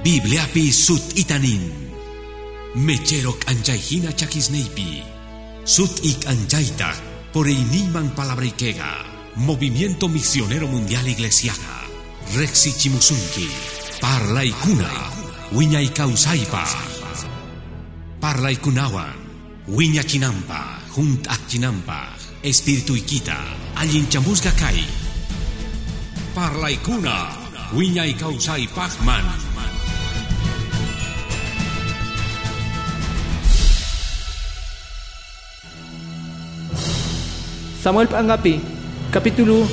Bibliapi sut itanin. Mecherok anjaihina chakisneipi. Sut ik anjaita por iniman palabrikega. Movimiento Misionero Mundial Iglesiaga. Rexi Chimusunki. Parla ikuna. Wiña ikausaipa. Parla ikunawan. Wiña chinampa. Junt chinampa. Alin chamusga kai. Parla ikuna. Wiña pachman. Samuel Pangapi, capítulo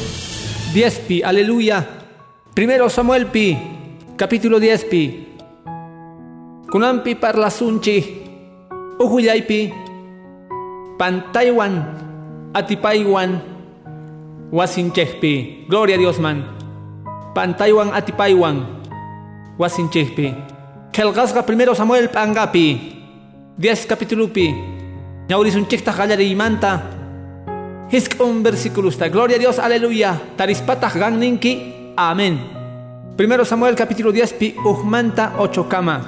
10 pi, aleluya. Primero Samuel pi, capítulo 10 pi. Kunampi parla sunchi, uhuyaipi, pantaiwan, atipaiwan, wasinchehpi. Gloria a Dios man. Pantaiwan atipaiwan, wasinchehpi. Kelgasga primero Samuel Pangapi, 10 capítulo pi. Ñaurisunchekta y manta. Hisk un versículo está. Gloria a Dios, aleluya. Tarispatah ninki. Amén. Primero Samuel capítulo 10 pi uhmanta 8 kama.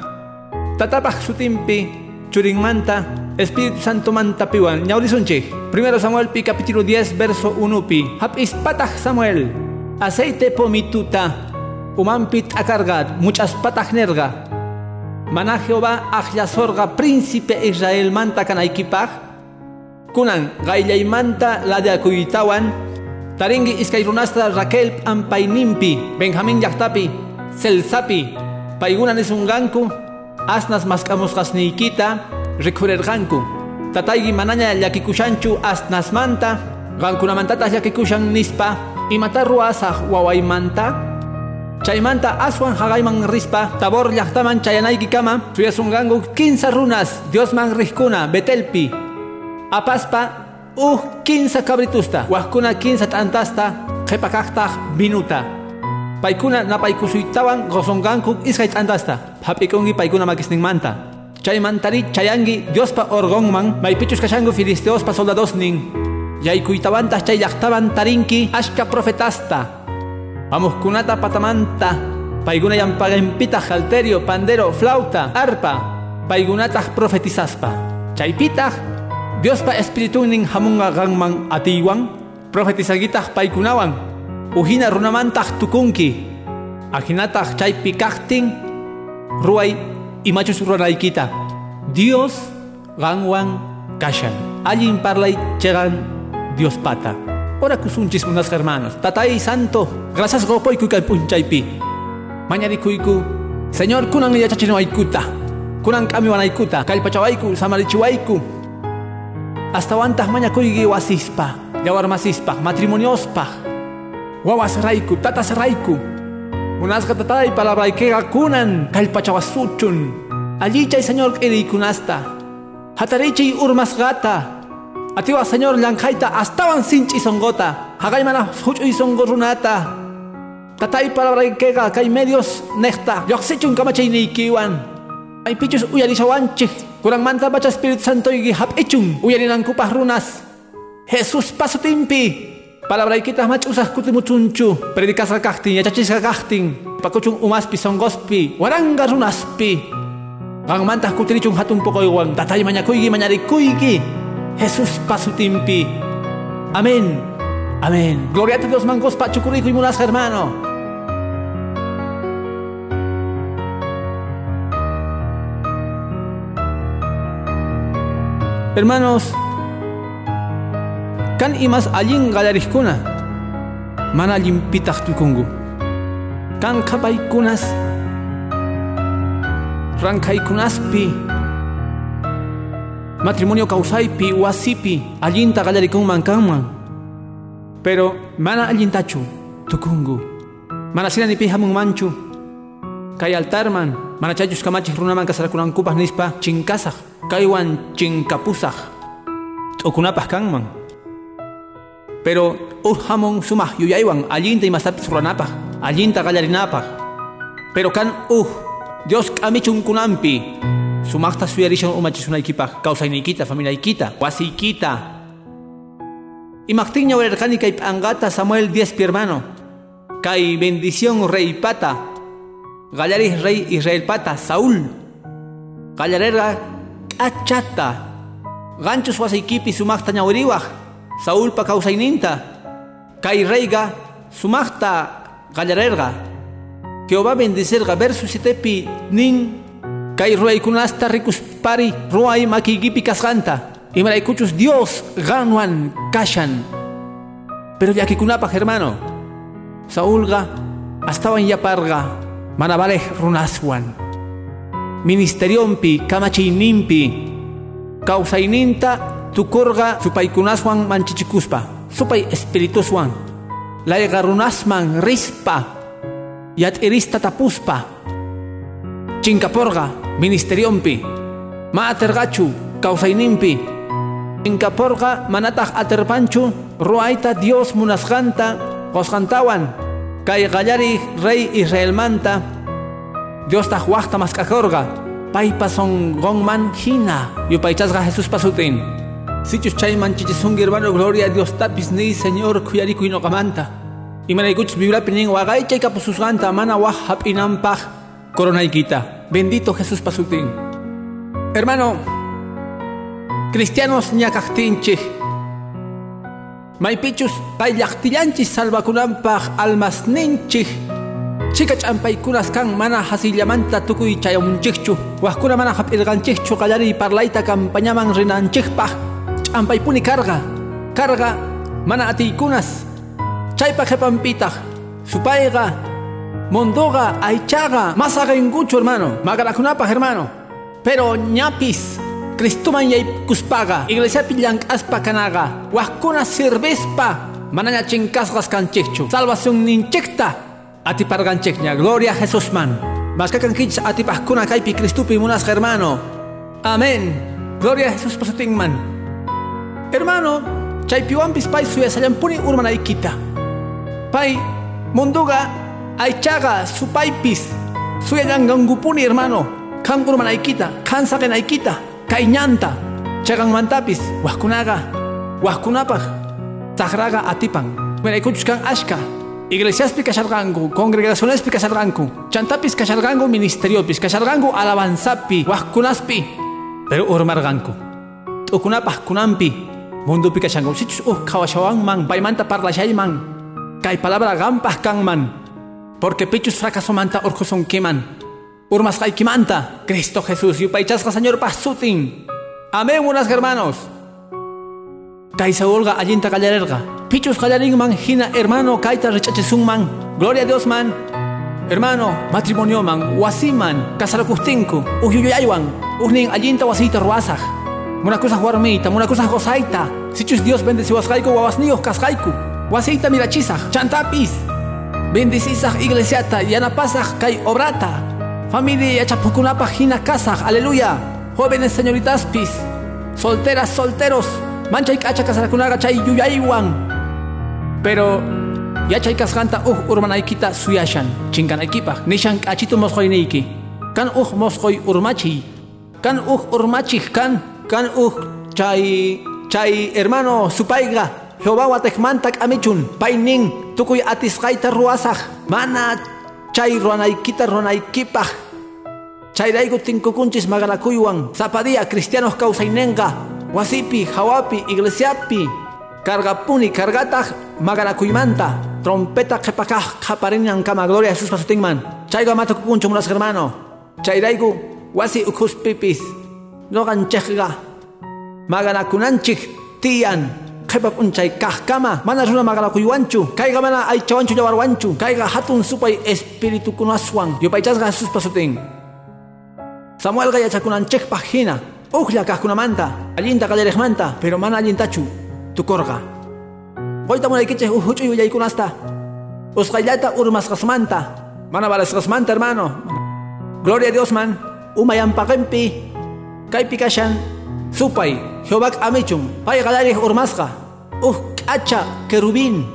Tatapah sutimpi churingmanta Espíritu Santo manta piwan. Ñaurisunchi. Primero Samuel pi capítulo 10 verso 1 pi. Hap ispatah Samuel. Aceite pomituta. Umampit akargat. Muchas patah nerga. Mana Jehová sorga príncipe Israel manta kanaikipah kunan manta la de akuitawan taringi iskay runasta Raquel ampainimpi Benjamín yaktapi selsapi paigunan isunganku asnas maskamusqasniykita rikurerqanku tataygi manaña llakikushanchu asnasmanta qankunamantataq llakikushan nispa. Imata ruwasaq wawaymanta. Chaymanta aswan hagayman rispa. Tabor llaqtaman chayanaykikama. Suyasunganku 15 runas. Diosman rihkuna Betelpi apaspa uh 15 cabritusta. Wahkuna 15 t'antasta. Qhipakaqtaq minuta. Paykuna napaykusuytawan qosonqanku iskay t'antasta. Hap'ikunki paykuna makisninmanta chaymantari chayangi Diospa orgonman. Maypichus kashanku filisteospa soldadosnin yaykuytawantaq chay llaqtaman tarinki ashka profetasta. Amuqkunata patamanta. Paykuna llampaqinpitaq halterio pandero flauta arpa. Paykunataq profetizaspa. Chaypitaq Dios pa espiritu ning hamunga gangmang atiwang, profetisagitah paikunawan, uhina runamantah tukunki, ahinatah chay pikakting, ruay imachus kita. Dios gangwang kashan, allin parlay chegan Dios pata. Ora kusunchis unas hermanos, tatay santo, gracias gopoy kukay punchaypi. Mañarikuyku, Señor kunang yachachino aikuta, kunang kami wanaikuta, kalpachawaiku, samarichiwaiku, hasta wantas maña kuygi wasispa, yawar masispa, matrimoniospa, wawas raiku, tatas raiku, unasqa tatay palabraykega kunan, kallpachawasuchun, allichay señor kunasta, hatarichay urmasqata, atiwa señor llanqayta astawan sinch'i songota, haqay mana huch'uy songo runata, tatay palabraykega kay medios nehta, lluqsichun kamachaynikiwan, Ay pichos uya di sawanchik. kurang manta baca Spirit Santo y hap echun, uya di nangkupah runas. Jesús pasutimpi, Palabra kita mach usah kutimuchunchu, predicas kaktin, yachachis kaktin, pakuchun umaspi songospi, waranga runaspi. Ang mantah kutirichun hatun pokoiwan, tatay mañakuigi mañarikuigi, Jesús pasutimpi. Amen. Amen. Gloria a Dios mangos Pak y mulas hermano. Hermanos, kan imas allin galarihkuna, mana allin pitaq tukungu. Kan qhapaykunas, rankaykunaspi, matrimonio kausaypi, wasipi, allinta galarikunman kanman. Pero mana allintachu tukungu. Mana sinanipi hamunmanchu. Kay altarman, mana chayus kamachis runaman kasarakunankupaq nispa. Chinkasaq kaiwan chinkapusaj t'ukunapaj kanman pero uj hamon sumaj yuyaywan. Allinta imasapis ruranapaj. Allinta qallarinapaj pero kan uj Dios k'amichun kunampi sumaqta suyarishan umachisunaykipak. Kawsayniykita familiaykita. Wasiykita. Imaqtinña wirarqani kay p'anqata Samuel 10 pi hermano. Kay bendición rey pata Gallaris rey Israel pata Saúl. Gallarerga achata. Ganchos wasaykipi sumakta ñawriwaj. Saúl pa kausayninta. Kay reyga sumakta gallarerga. Jehová bendecirga verso 7 nin kay ruaykunasta rikuspari ruay makigipi kasganta. Imaraykuchus Dios ganwan kashan. Pero yakikunapaj hermano. Saúlga astawan yaparga manabalej runaswan. Ministeriompi kamachiyninpi kawsayninta tukurga supaykunaswan manchichikuspa. Supay espirituswan layga runasman rispa. Yat'irista tapuspa. Chinkaporga ministeriompi. Ma atergachu kawsayninpi chinkaporga manataq aterpanchu. Ruayta Dios munasqanta qosqantawan kay rey Israelmanta Dios taq waqta mask'akurqa paypa sonqonman hina yupaychasqa Jesús pasutin. Sichus chayman chichisunki hermano gloria Dios tapis ni Señor kuyarikuy noqamanta imanaykuchus bibliapi nin waqaychay kapususqanta mana waq hap'inanpaq koronaykita bendito Jesús pasutin. Hermano cristianos ñakaqtinchik maypichus pay llaqtillanchis salvakunanpaq almasninchik. Chika ch'ampaykunas kan mana hasillamanta tukuy chayamunchikchu wajkuna mana hap'irqanchikchu qallari parlayta campañaman rinanchikpaq. Ch'ampaypuni karga. Karga mana atiykunas. Chaypa qhipanpitaq supayqa mondoqa aychaqa masaqinkuchu hermano. Magarakunapaq hermano. Pero ñapis Cristuman yaykuspaqa iglesiapi llank'aspa kanaqa wajkuna sirvispa manaña chinkasqas kanchikchu salvación ninchikta atiparganchikña gloria a Jesusman maskakankichis atipajkuna kaypi Cristupi munasqa hermano. Amén gloria a Jesús pasutinman hermano chaypiwanpis pay suyasallampuni urmanaykita pay munduqa aychaqa supaypis suyallankangupuni hermano. Kan urmanaykita kan saqinaykita kayñanta chaganmantapis wajkunaqa wajkunapaq taqraqa atipan. Winaykuchus kan ashka iglesiaspi kasharqanku congregacionespi kasharqanku chantapis kasharqanku ministeriopis kasharqanku alabanzapi wajkunaspi. Pero urmarqanku t'ukunapaq kunanpi mundupi kashanku sichus uj qhawashawanman paymanta parlashayman kay palabra qampaq kanman porque pichus fracasomanta urqusonkiman urmasqaykimanta Cristo Jesús yupaychasqa Señor pasutin amén unas hermanos. Kay Saúlqa allinta qallarerqa pichus qallarinman hina hermano kayta richachisunman gloria a Dios man. Hermano matrimonio man. Wasiman kasarakuhtinku uhyuyaywan uhnin allinta wasita ruasaq munakusaq warmita munakusaq gozayta sichus Dios bendeciwasqayku wawasniyuq kasqayku wasita mirachisaq chantapis bendisisaq iglesiata yanapasaq kay obrata Familia chapukunapaq hina kasaq, aleluya. Jóvenes señoritaspis, solteras, solteros, manchay kacha kasarakunaqa chay yuyaywan. Pero yachay kasqanta uj urmanaykita suyashan, chinkanaykipaq, nishan k'achito mosqoyniyki. Kan uj mosqoy urmachiy, kan uj urmachij kan, kan uj chay, chay hermano supayqa, Jehová watekmanta k'amichun, pay nin, tukuy atisqayta ruwasaq, mana chay ruanaykita ruanaykipaq chayrayku tinkukunchis magarakuywan zapadía cristianos kawsaynenqa wasipi hawapi iglesiapi. Kargapuni kargataq magarakuymanta trompeta qhipakaq qhaparinan kama gloria a Jesús pasutinman. Chayqa matakukunchu munas hermano. Chayrayku wasi ukhuspipis noqanchikqa maganakunanchik tiyan. Qhipa p'unchay kajkama mana runa magarakuywanchu kayqa mana hatun supay espiritukunaswan. Yupaychasqa Jesús pasutin Samuelqa yachakunanchikpaq hina uqlla kaqkunamanta allinta qallarejmanta pero mana allintachu tukurqa qoyta munaykichik uj huch'uy willaykunasta usqayllata urmasqasmanta mana balasqasmanta hermano. Gloria a Dios man. Umayanpaqinpi kaypi kashan. Supay Jehová amichun pay qallarij urmasqa uj k'acha querubín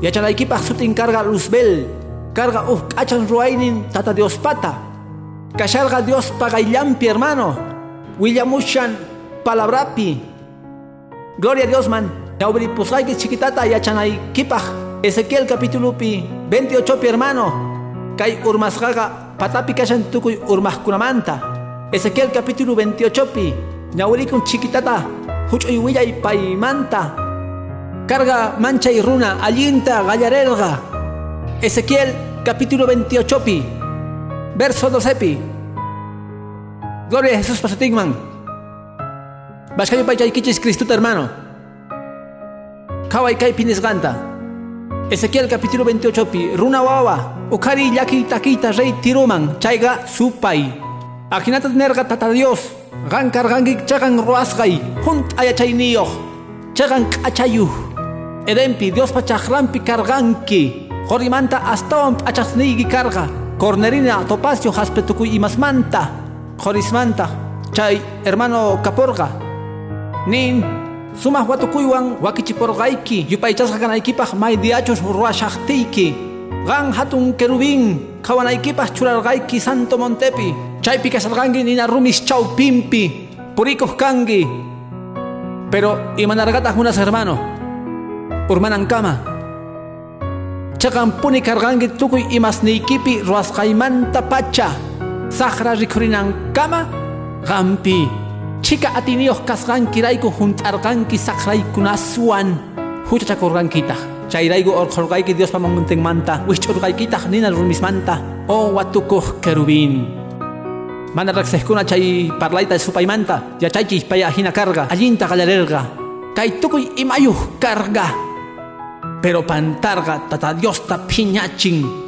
yachanaykipaq sutin karga luzbel. Karga uj k'achan ruwaynin tata Dios pata kasharqa Dios paqayllampi hermano willamushan palabrapi gloria a Dios man ñawripusqayki chiquitata yachanaykipaq Ezequiel capítulo pi 28 pi hermano kay urmasqaqa patapi kashan tukuy urmajkunamanta. Ezequiel capítulo 28 pi. Ñawrikun chiquitata. Huch'uy willay paymanta. Carga mancha y runa allinta gallarelga. Ezequiel capítulo 28 pi. Verso 12 pi. Gloria a Jesús pasatigman. Bashkayo paychaykichis Cristo hermano. Kawai kai ganta. Ezequiel capítulo 28 pi. Runa wawa. Ukari yaki takita rey tiruman. Chaiga supai. Akinata nerga tata Dios. Gan kargangik chagan ruasgai. Junt ayachayniyoh. Chagan kachayuh. Edempi Dios pachajrampi karganki. Jorimanta astawan pachasnigi karga. Cornerina topacio haspetukuy imasmanta. Jorismanta. Chay hermano kaporga. Nin sumah watukuywan wakichiporqayki yupaychasqa kanaykipaq maydiachus ruwashaqtiyki qan hatun querubín qhawanaykipaq churarqayki santo montepi chaypi kasarqanki nina rumis chawpinpi purikuq kanki pero imanarqataq munas hermano urmanankama chaqan puni karqanki tukuy imasniykipi ruwasqaymanta pacha saqra rikhurinankama qampi Chika atiniyos kasqankirayku hunt'arqanki saqraykunaswan huchachakurqankitaq chayrayku orqurqayki Diospa montenmanta wishch'urqaykitaq nina rumismanta o watukuq querubín mana riqsijkuna chay parlayta supaymanta yachaychis paya hina karga. Allinta qallarerqa kay tukuy imayuq karga pero pantarga tata Diosta phiñachin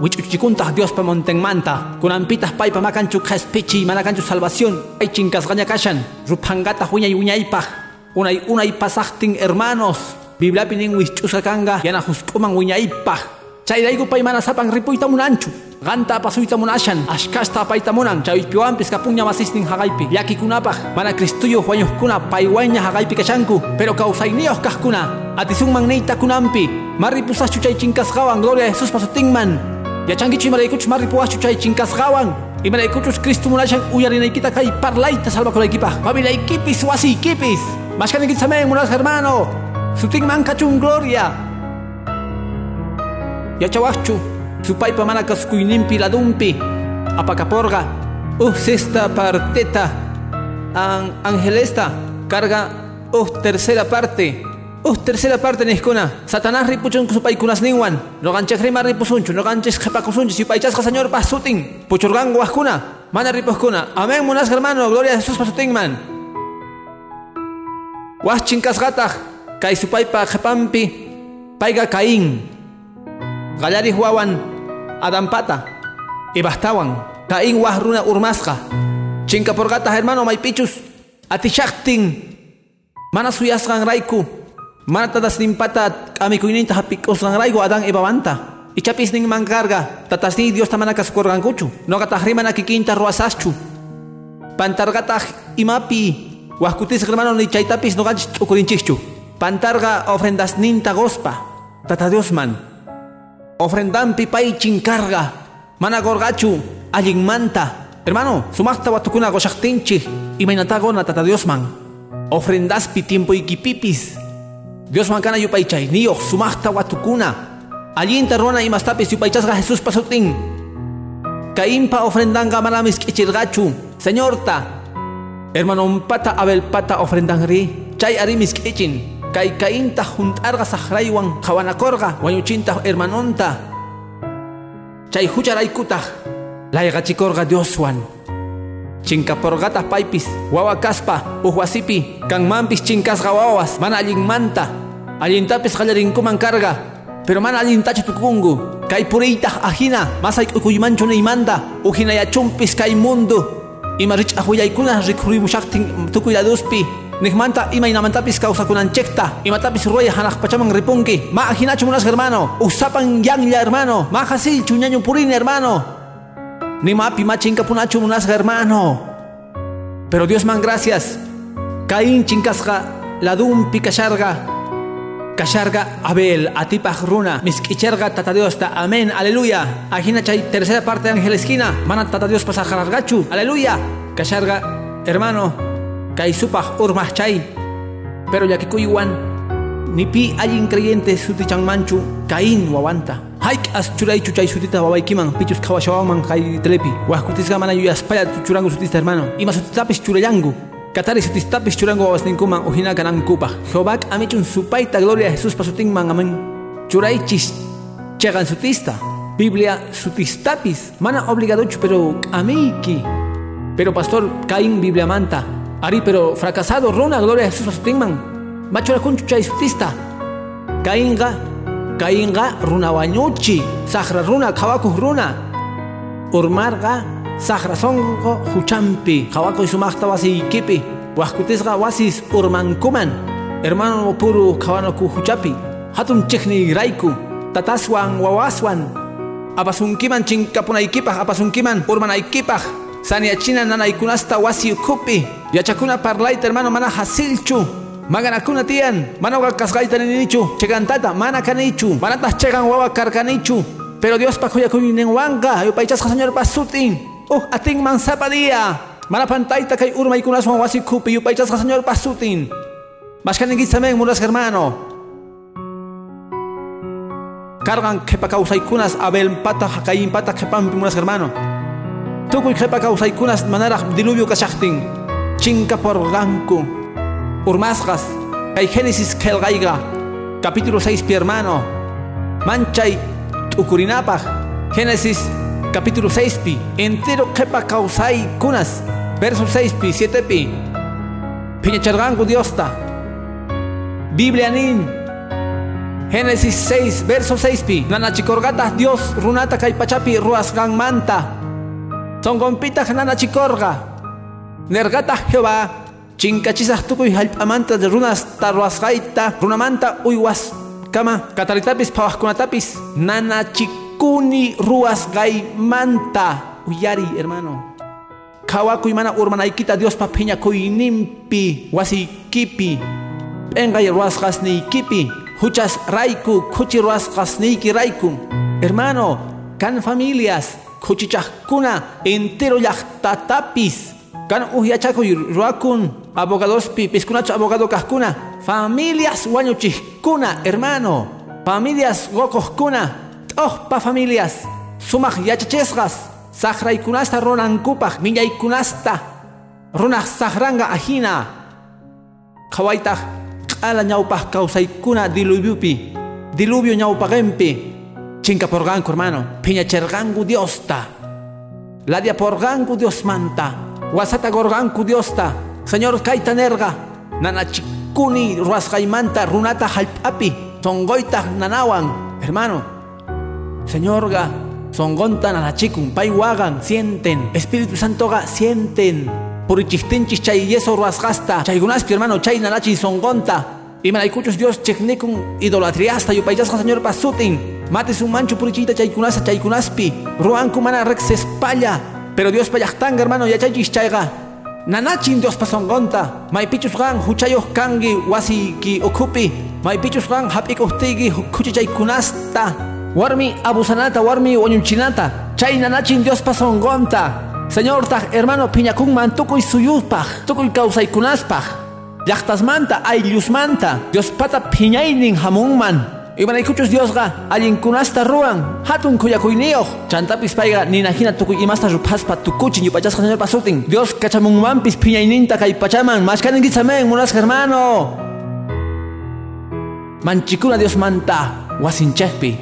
wich'uchikuntaq Diospa montenmanta. Kunanpitaq paypa makanchu qhaspichiy mana kanchu salvación. Ay chinkasqaña kashan ruphangataq wiñay wiñaypaq unay unay pasaqtin hermanos. Bibliapi nin wisch'usqa kanga yana husk'uman wiñaypaq chayrayku pay mana sapan ripuyta munanchu qanta apasuyta munashan ashkasta apayta munan chaypiwanpis kapunña masistin haqaypi llakikunapaq mana cristuyuq wañuqkuna paywaña haqaypi kashanku pero kawsayniyuq kaqkuna atisunman niyta kunanpi marripusaschu chay chinkasqawan gloria a Jesus pasutinman yachankichu imaraykuchus maripuwaschu chay chinkasqawan imaraykuchus Cristo munashan uyarinaykita kay parlayta salvakunaykipaq familiaykipis wasiykipis mashkaniykita samen munas hermano sutinman kachun gloria yachawaqchu supaypa mana kaskuyninpi ladunpi apakaporqa uh sexta parteta an angelesta carga uh tercera parte Uh, tercera parte niskuna. Satanás ripuchun supaykunas ninwan. Noganchek rima ripusunchu, noganchek jepakusunchu, sipaychasqa señor pasutin. Puchurgan guaskuna. Mana ripuskuna. Amén, munas hermano, gloria a Jesús pasutin man. Huaschinkas gatag, kay supaypa jepampi, paiga Caín. Gallari huawan, adampata. Ibastawan. Caín runa urmasqa. Chinka por gatas hermano maipichus. Atishaktin. Mana suyasgan raiku. Mana nimpata amikuyninta hapik'usqanrayku Adán ibawanta. Ichapis nin mankarga, tatasni Dios tamana kasukurqankuchu. Noqataq rimana kikinta ruwasaschu. Pantarqataq imapi, wajkutis hermano ni noqanchis t'ukurinchikchu. Pantarga ofrendasninta gospa, tata Diosman. Ofrendampi pay chinkarga, mana gorgachu, allinmanta. Hermano, sumaqta watukuna goshaqtinchik, imaynatagona tata Diosman. Ofrendaspi tiempo ikipipis, Dios mancana yupaychay, niyo, sumachta watukuna. Allinta ruana imastapis yupaychasga Jesús pasutin. Caimpa ofrendanga manamis kichirgachu. Señorta, hermano pata abel pata ofrendangri. Chay arimis kichin. Kay kainta juntarga sahraywan kawanakorga. Wayuchinta hermanonta. Chay hucharaykuta. Laygachikorga Dioswan. Chinkaporgata paipis, wawa kaspa, uhuasipi, mampis chinkasga wawas, mana allinmanta, allintapis qallarinkuman karga, pero mana allintachu tukungu, kay puriytaq ajina, masay ukuymanchu neymanta, ujinayachumpis kay mundo, ima rich'ahuyaykuna rikhurimushaqtin tukuyladuspi, Nikmanta imaynamantapis kawsakunanchikta imatapis ruwaya hanaq pachaman ripunki ma munas hermano usapan yanlla hermano ma hasilchu ñaño purini hermano ni mapi machinka punachu munasqa hermano. Pero Dios man gracias. Caín chinkasqa ladumpi kasharga. Kasharga Abel atipaj runa misk'icharga tata Dios ta amén aleluya. Ajina chay tercera parte de ángel esquina mana tata Dios pasajargachu aleluya. Kasharga hermano kay supaj urmah. Pero ya que ni pi hay creyente sutichan manchu Caín wawanta. Haik as churaychu chay sutita wawaykiman pichus kawashawanman kay telepi. Wahkutisqa mana yuyaspaya churangu sutista hermano. Ima sutitapis churayangu. Katari sutistapis churangu wawasninkuman uhina kanankupaj. Jehová amichun supaita gloria Jesús pasutinman amen. Churaychis chegan sutista. Biblia sutistapis. Mana obligadochu pero amiki. Pero pastor Caín Biblia manta. Ari pero fracasado runa gloria Jesús pasutinman. Machura kunchu chay sutista. Caínga Kainga runa wañuchi, sahra runa kawaku runa. Urmarga sahra songo huchampi, kawaku sumakta wasi ikipi. Wahkutisga wasis urmankuman. Hermano puru kawanoku huchapi. Hatun chikni raiku. Tataswan wawaswan. Apasunkiman chinkapunaykipaj, apasunkiman urmanaykipaj. Saniachina nanaykunasta wasi ukupi. Yachakuna parlaita hermano mana hasilchu. Maganakuna tian, manoga kasgaita ninichu, chegantata, mana canichu, manatas chegan wawa carcanichu. Pero Dios pa kuya kuyin wanga, yo paichas señor pasutin. Uh, ating man sapadía. Mana pantaita kay urma y kunas wasi kupi, yo paichas señor pasutin. Mashkanin gitsamen muras hermano. Cargan kepa kunas abel pata hakayin pata kepan muras hermano. Tukuy kepa kunas manara diluvio kashachtin. Chinka por ganku. Urmasgas, hay Génesis Kelgaiga, capítulo 6, pi hermano. Manchay Ukurinapaj, Génesis capítulo 6, pi. Entero kepa causai kunas, verso 6, pi, 7, pi. Piñachargangu diosta. Biblia nin. Génesis 6, verso 6, pi. Nanachikorgata Dios runata kaipachapi ruasgan manta. Son gompita nanachikorga. Nergata Jehová chinkachisaq tukuy hallp'amanta runas tarwasqayta runamanta uywas kama kataritapis phawaqkunatapis nanachikuni ruwasqaymanta uyari hermano. Khawakuy mana urmanaykita Diospa phiñakuyninpi wasiykipi p'enqay ruwasqasniykipi huchas rayku khuchi ruwasqasniyki rayku hermano kan familias khuchichaqkuna entero llaqtatapis kan uhyachakuy ruakun abogados piscunacho abogado cascuna, familias wañuchiskuna, hermano, familias kuna, oh pa familias, sumak yachachesgas, sahraykunasta ronankupaj, kunasta, runaq sahranga ajina, qhawaytaj q'ala ñawpaj kawsaykuna diluviupi, diluvio ñawpaqenpi, chinkaporganku hermano, piñacherganku Diosta, ladia porganku Dios manta, wasata gorganku Diosta, Señor Kaitanerga, Nanachikuni, Ruascaimanta, Runata Halpapi, Songoita Nanawan, hermano. Señorga, Songonta Nanachikun, Paiwagan, sienten, Espíritu Santo ga, sienten. Purichistinchis chay yeso ruasgasta, chaygunaspi hermano, chay nanachi songonta. Y malaikuchos Dios cheknikun idolatriasta, yupayasca Señor pasutin. Mates un mancho purichita chaykunasa chaykunaspi. Ruanku mana rex espalla. Pero Dios payachtanga hermano, ya chaychis chayga. Nanachin Dios pasongonta, may pichus gang huchayo kangi wasi ki okupi, may pichus gang hapik uhtigi kuchichay kunasta, warmi abusanata, warmi wañunchinata, chay nanachin Dios pasongonta, Señor tag hermano piñakungman tukuy suyupaj, tukuy kawsaykunaspaj, llaqtasmanta ayllusmanta, Dios pata piñaynin hamunman, Imanaykuchus Diosqa allinkunasta ruan hatun kuyakuyniyoq chantapis payqa ninahina tukuy imasta ruphaspa tukuchin yupachasqa señor pasutin Dios kachamunmanpis phiñayninta kay pachaman mashkaninkichamen munasqa hermano manchikuna Dios manta wasinchekpi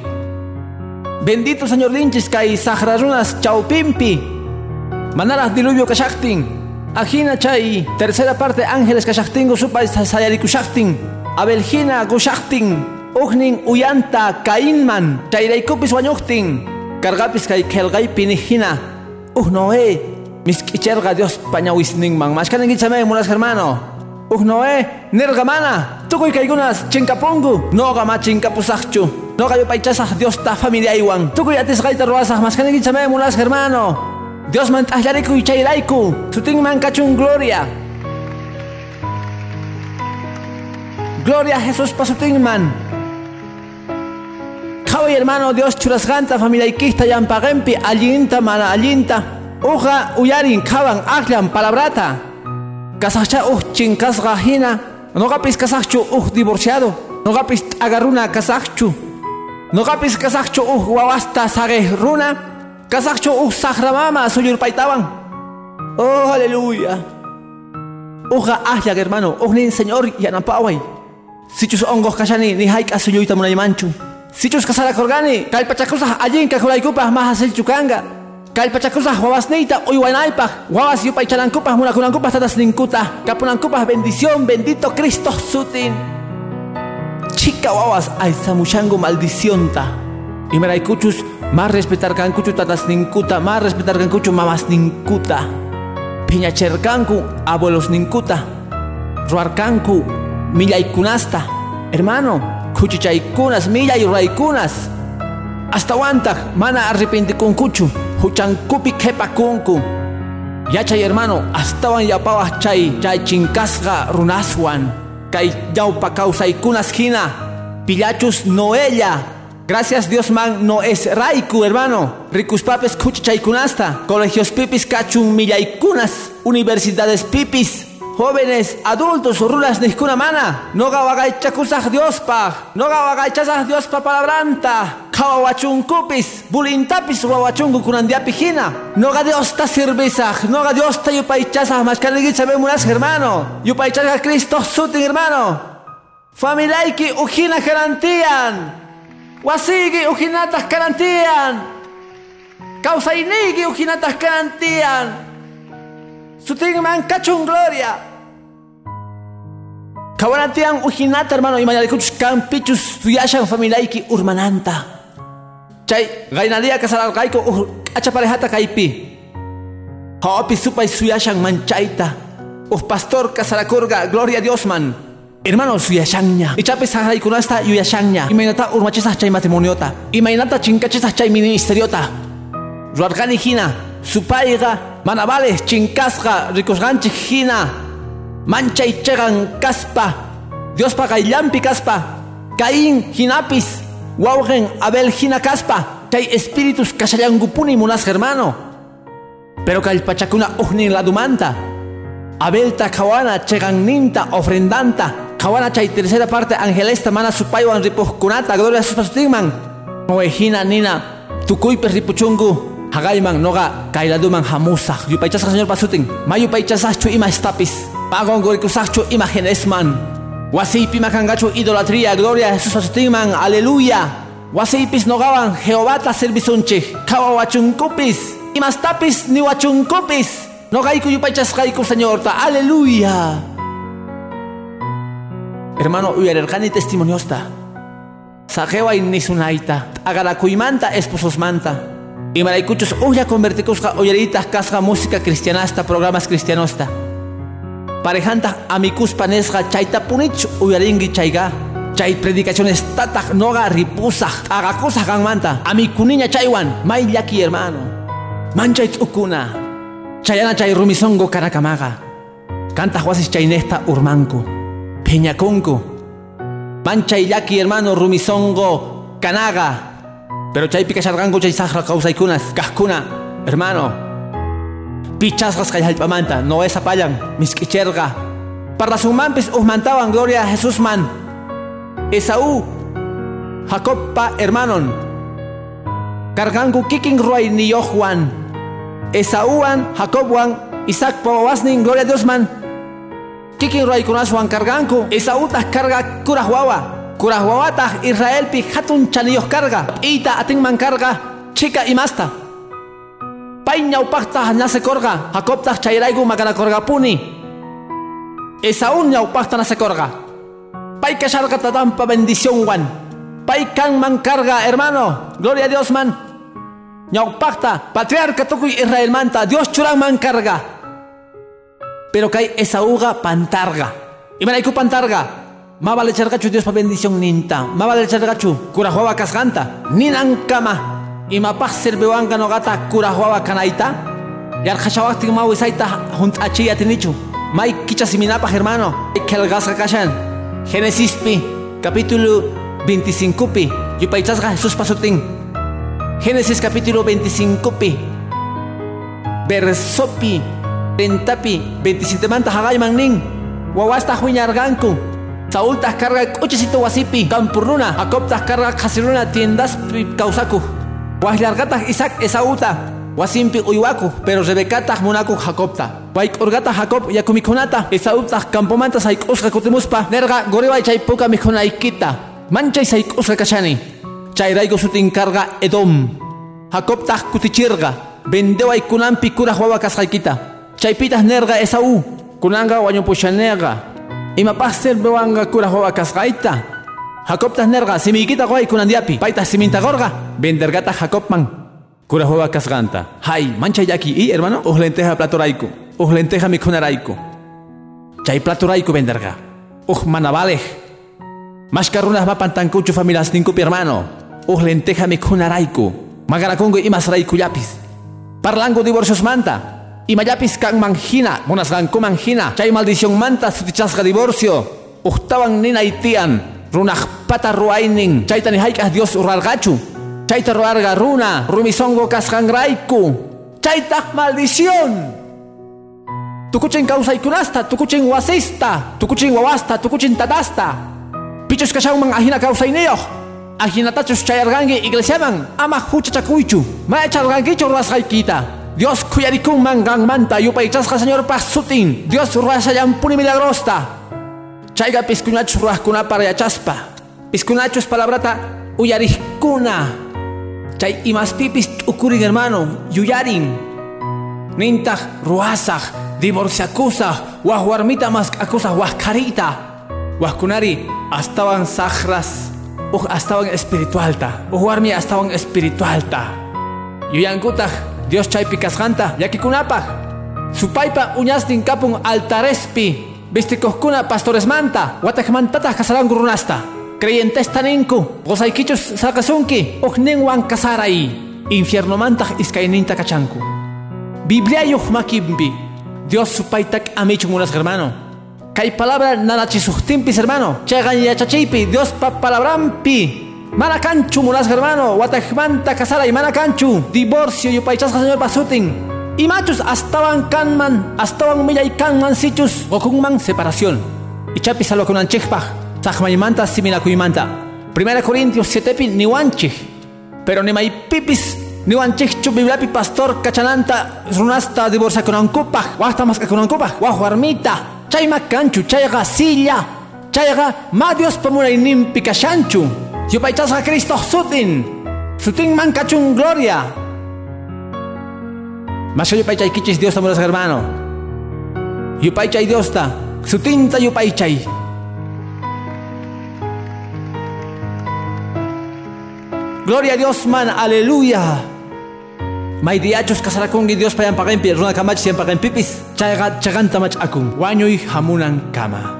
bendito señor dinchis kay sahra runas chawpinpi manaraq diluvio kashaqtin ajina chay tercera parte ángeles kashaqtingu supay sayarikushaqtin abeljina gushaqtin Ugnin uyanta kainman chayraykupis wañuqtin karqapis kay qelqaypi nijhina uj Noé misk'icharqa Dios pañawisninman mashkaninkichamen munas hermano. Uj Noé nirqa mana. Tukuy kaykunas chinkapunku noqa ma chinkapusaqchu. Noqa yupaychasaq Dios ta familiaywan tukuy atisqayta ruwasaq mashkaninkichamen munas hermano. Dios man t'aqllarikuy chayrayku sutinman kachun gloria. Gloria a Jesús pasutinman Kawai hermano Dios churasganta familia ikista yampagempi allinta mana allinta uja uyarin kawan aklan palabrata kasachcha uj chinkasqa hina noqapis kasaqchu uj divorciado noqapis t'agaruna kasaqchu Nogapis kasakcho uh wawasta sage runa, kasakcho uh sahramama suyurpaitawan. Oh, aleluya. Uja ahya hermano, nin señor yanapaway. Sichus ongos kashani ni haika suyuita munaymanchu. Sichus kasara korgani, kalpachakusah allin kakulaykupah maha chukanga. Kalpachakusah wawasneita uywanaypah, wawas yupaychanankupah munakunankupah tatas ninkuta, kapunankupah bendición, bendito Cristo sutin. Chica wawas aizamushango maldición ta. Y kuchus más respetar kankuchu tatas ninkuta, más respetar kankuchu mamas ninkuta. Piñacherkanku abuelos ninkuta. Ruarkanku kunasta. Hermano, kuchichaykunas millay raykunas. Hasta wantak mana arrepentikunkuchu, huchankupi kepakunku. Yachay hermano, astawan yapawah chay, chinkasga runaswan kay pa kunas hina pillachus noella Gracias Dios man no es raiku hermano. Ricus papes kunasta Colegios pipis kachun millaikunas. Universidades pipis. Jóvenes, adultos, rulas kuna mana. No gawagaichacusaj Dios pa. No gawagaichasaj Dios pa palabranta. Kawawachun-kupis, bulintapis wawachungu kunandiapi hina. Noga Dios ta sirvisaj, noga Dios ta yupaychasaj maskanigich munas hermano. Yupaychasaj Cristo sutin hermano. Familiaiki ujina garantían. Wasigi ujinatas garantían. Causainigi ujinatas garantían. Sutin man kachun gloria. Kawanatian ujinata hermano y mañalikuchus campichus suyashan familiaiki urmananta. Chay gainalia kasararqayku uh acha parejata kaypi. Hawapi supay suyashan manchaita. Uh pastor kasarakurga gloria a Dios man. Hermano suyashanya. Ichapi sahraykunasta yuyashanya. Imaynata urmachisah chay matrimoniota. Imaynata chinkachisah chay ministeriota. Ruargani hina. Supayga manavales chinkasqa rikusqanchik hina. Manchay chegan kaspa. Dios pa gaillampi kaspa. Caín hinapis. Waugen Abel Hina Caspa, hay espíritus Kashayangupuni Munas hermano. Pero Kalpachakuna Ugnin la dumanta. Abel Takawana Cheganninta ofrendanta. Kawana chay tercera parte angelesta mana supaywan kunata gloria sus pastigman. Noejina nina tukuype ripuchungu. Hagayman noga kailaduman hamusa. Yupaychasa señor pasutin. Mayupaychasachu ima estapis. Pagon gorikusachu ima genesman. Wasipi makangachu idolatría, gloria a Jesús asustiman, aleluya. Wasipis nogaban, Jehová ta servisunche, kawa wachunkupis, y más tapis ni wachunkupis. No gaiku yupaychas gaiku señor ta, aleluya. Hermano, uyarergani testimoniosta. Sajewa ni sunaita, agarakuimanta esposos manta. Y maraikuchos uya convertikusca oyeritas casca música cristianasta, programas cristianosta parejanta amikuspa nesqa chaytapunich uyaringi chayga chay predicaciones tatak noga ripusaq agakusaq kanmanta amikuniña chaywan may llaki hermano. Manchay ukuna chayana chay rumisongo karakamaga. Kantaq wasis chaynesta urmanku. Peñakunku manchay llaki hermano rumisongo kanaga. Pero chaypi kasharqanku chay saqra kawsaykunas kajkuna hermano pichasqas kay hallp'amanta Noé sapallan misk'ichirqa parlasunmanpis uhmantawan gloria a Jesús man. Esaú Jacob pa hermanon. Karganku kikin ruay niyoqwan Esaúwan Jacobwan Isaac pa wawasnin gloria a Dios man. Kikin ruaykunaswan karganku Esaútaq karga kuraj wawa kuraj wawataq Israelpi hatun chaniyoq karga p'iyta atinman karga chika imasta pay ñawpaqtaq nasekorqa Jacobtaq chayrayku makanakorqapuni Esaú ñawpaqta nasekorqa pay kasharqa tatanpa bendiciónwan pay kanman karga hermano. Gloria a Dios man. Ñawpaqta patriarca tukuy Israelmanta Dios churanman karga pero kay Esaúqa pantarga. Imanayku pantarga. Mabale chargachu Dios pa bendición ninta. Mabale chargachu. Kurajuaba kasganta. Ninan kama imapaq sirviwanqa nuqata kuraq wawa kanayta yarqashawaqtin ma wisayta hunt'achiy atinichu may kichasiminapaq hermano. Qillqasqa kashan. Génesispi capítulo 25pi yupaychasqa Jesús pasutin Génesis capítulo 25pi versopi 30pi 27 manta haqayman nin wawasta huñarqanku Saultas carga cochecito wasipi, campurruna, Jacobtas carga casiruna tiendas causaku. Wahlargatas Isaac Esauta, wasimpi uywaku, pero Rebecata munaku Jacobta. Waik Jacob yakumikunata, Esauta campomanta saikosca kutimuspa, nerga goreba chay puka mikunaikita. Manchay saikosca kachani. Chay raigo sutin carga Edom. Jacobta kutichirga, vendewa ikunampi kura huawa kashaikita. Chaypitas nerga Esau, kunanga wañupushanega. Ima pastel bewanga kura huawa kashaita. Jacob tas nerga simikita guay kunandiapi. Paita siminta gorga. Vendergata Jacob man. Kura hueva kasganta. Hay, mancha yaki y hermano. Uj lenteja plato raico. Uj lenteja raico. Chay plato raico venderga. Uj manabalej. Mascarunas va pantancucho familias nincupi hermano. Uj lenteja mikuna raico. Magaracongo y mas raico yapis. Parlango divorcios manta. Y mayapis kan manjina. Monas ganco. Chay maldición manta sutichasga divorcio. Ujtaban nina itian runah pata ruainin chaita ni haikas Dios uralgachu chaita ruarga runa rumisongo kashangraiku chaita maldición. Tukuchin kausaikunasta tukuchin wasista tukuchin wawasta tukuchin tatasta. Pichos kashaman ahina kausaineo ahinatachus chayargangi iglesiaman ama huchachakuychu ma echargangichu ruasgaikita Dios kuyarikun mangan manta yupaychasqa señor pasutin Dios ruasayampuni milagrosta Chayga piscunachu ruajkuna para yachaspa. Piscunachu es palabrata uyarihkuna. Chay imas pipis ukurin hermano, yuyarin. Nintaj ruasaj, divorciakusaj, wahwarmita mas akusaj wahkarita. Wahkunari estaban sagras, uj estaban espiritualta. Uhuarmi estaban espiritualta. Yuyankutaj, Dios chay pikasjanta, yakikunapaj. Supaipa uñastin kapun altarespi, Vistikojkuna pastores manta, watakmantatah kasaran gurunasta. Creyentes taninku, gozaikichus sakasunki, oknenwan kasarai. Infierno mantah iskaininta kachanku. Biblia yuhmakimbi. Dios supaitak amichun unas hermano. Kay palabra nanachisuhtimpis hermano. Chagan yachachipi, Dios pa palabrampi. Manakanchu munas hermano, watakmanta kasaray manakanchu. Divorcio yupaychasqa señor pasutin. Y machos estaban canman, estaban millay canman sichus, gokunman separación. Y chapis alo con anchechpaj, tajmaymanta siminakuymanta. Primera Corintios 7 pi ni wanchich. Pero ni may pipis, ni wanchichu bibliapi pastor cachananta, runasta divorcia más que con ancupaj, guajuarmita, chayma canchu, chayga silla, chayga ma Dios pamuray nimpi cachanchu. Yo a Cristo sutin, sutin man cachun gloria. Mas yupaychay kichis Dios tamuras hermano. Yupaychay Dios ta. Sutinta yupaychay. Gloria a Dios man, aleluya. May diachos kasarakungi Dios payan pagempi, runa kamach siyan pagempipis. Chaganta mach akung. Wanyoy hamunan kama.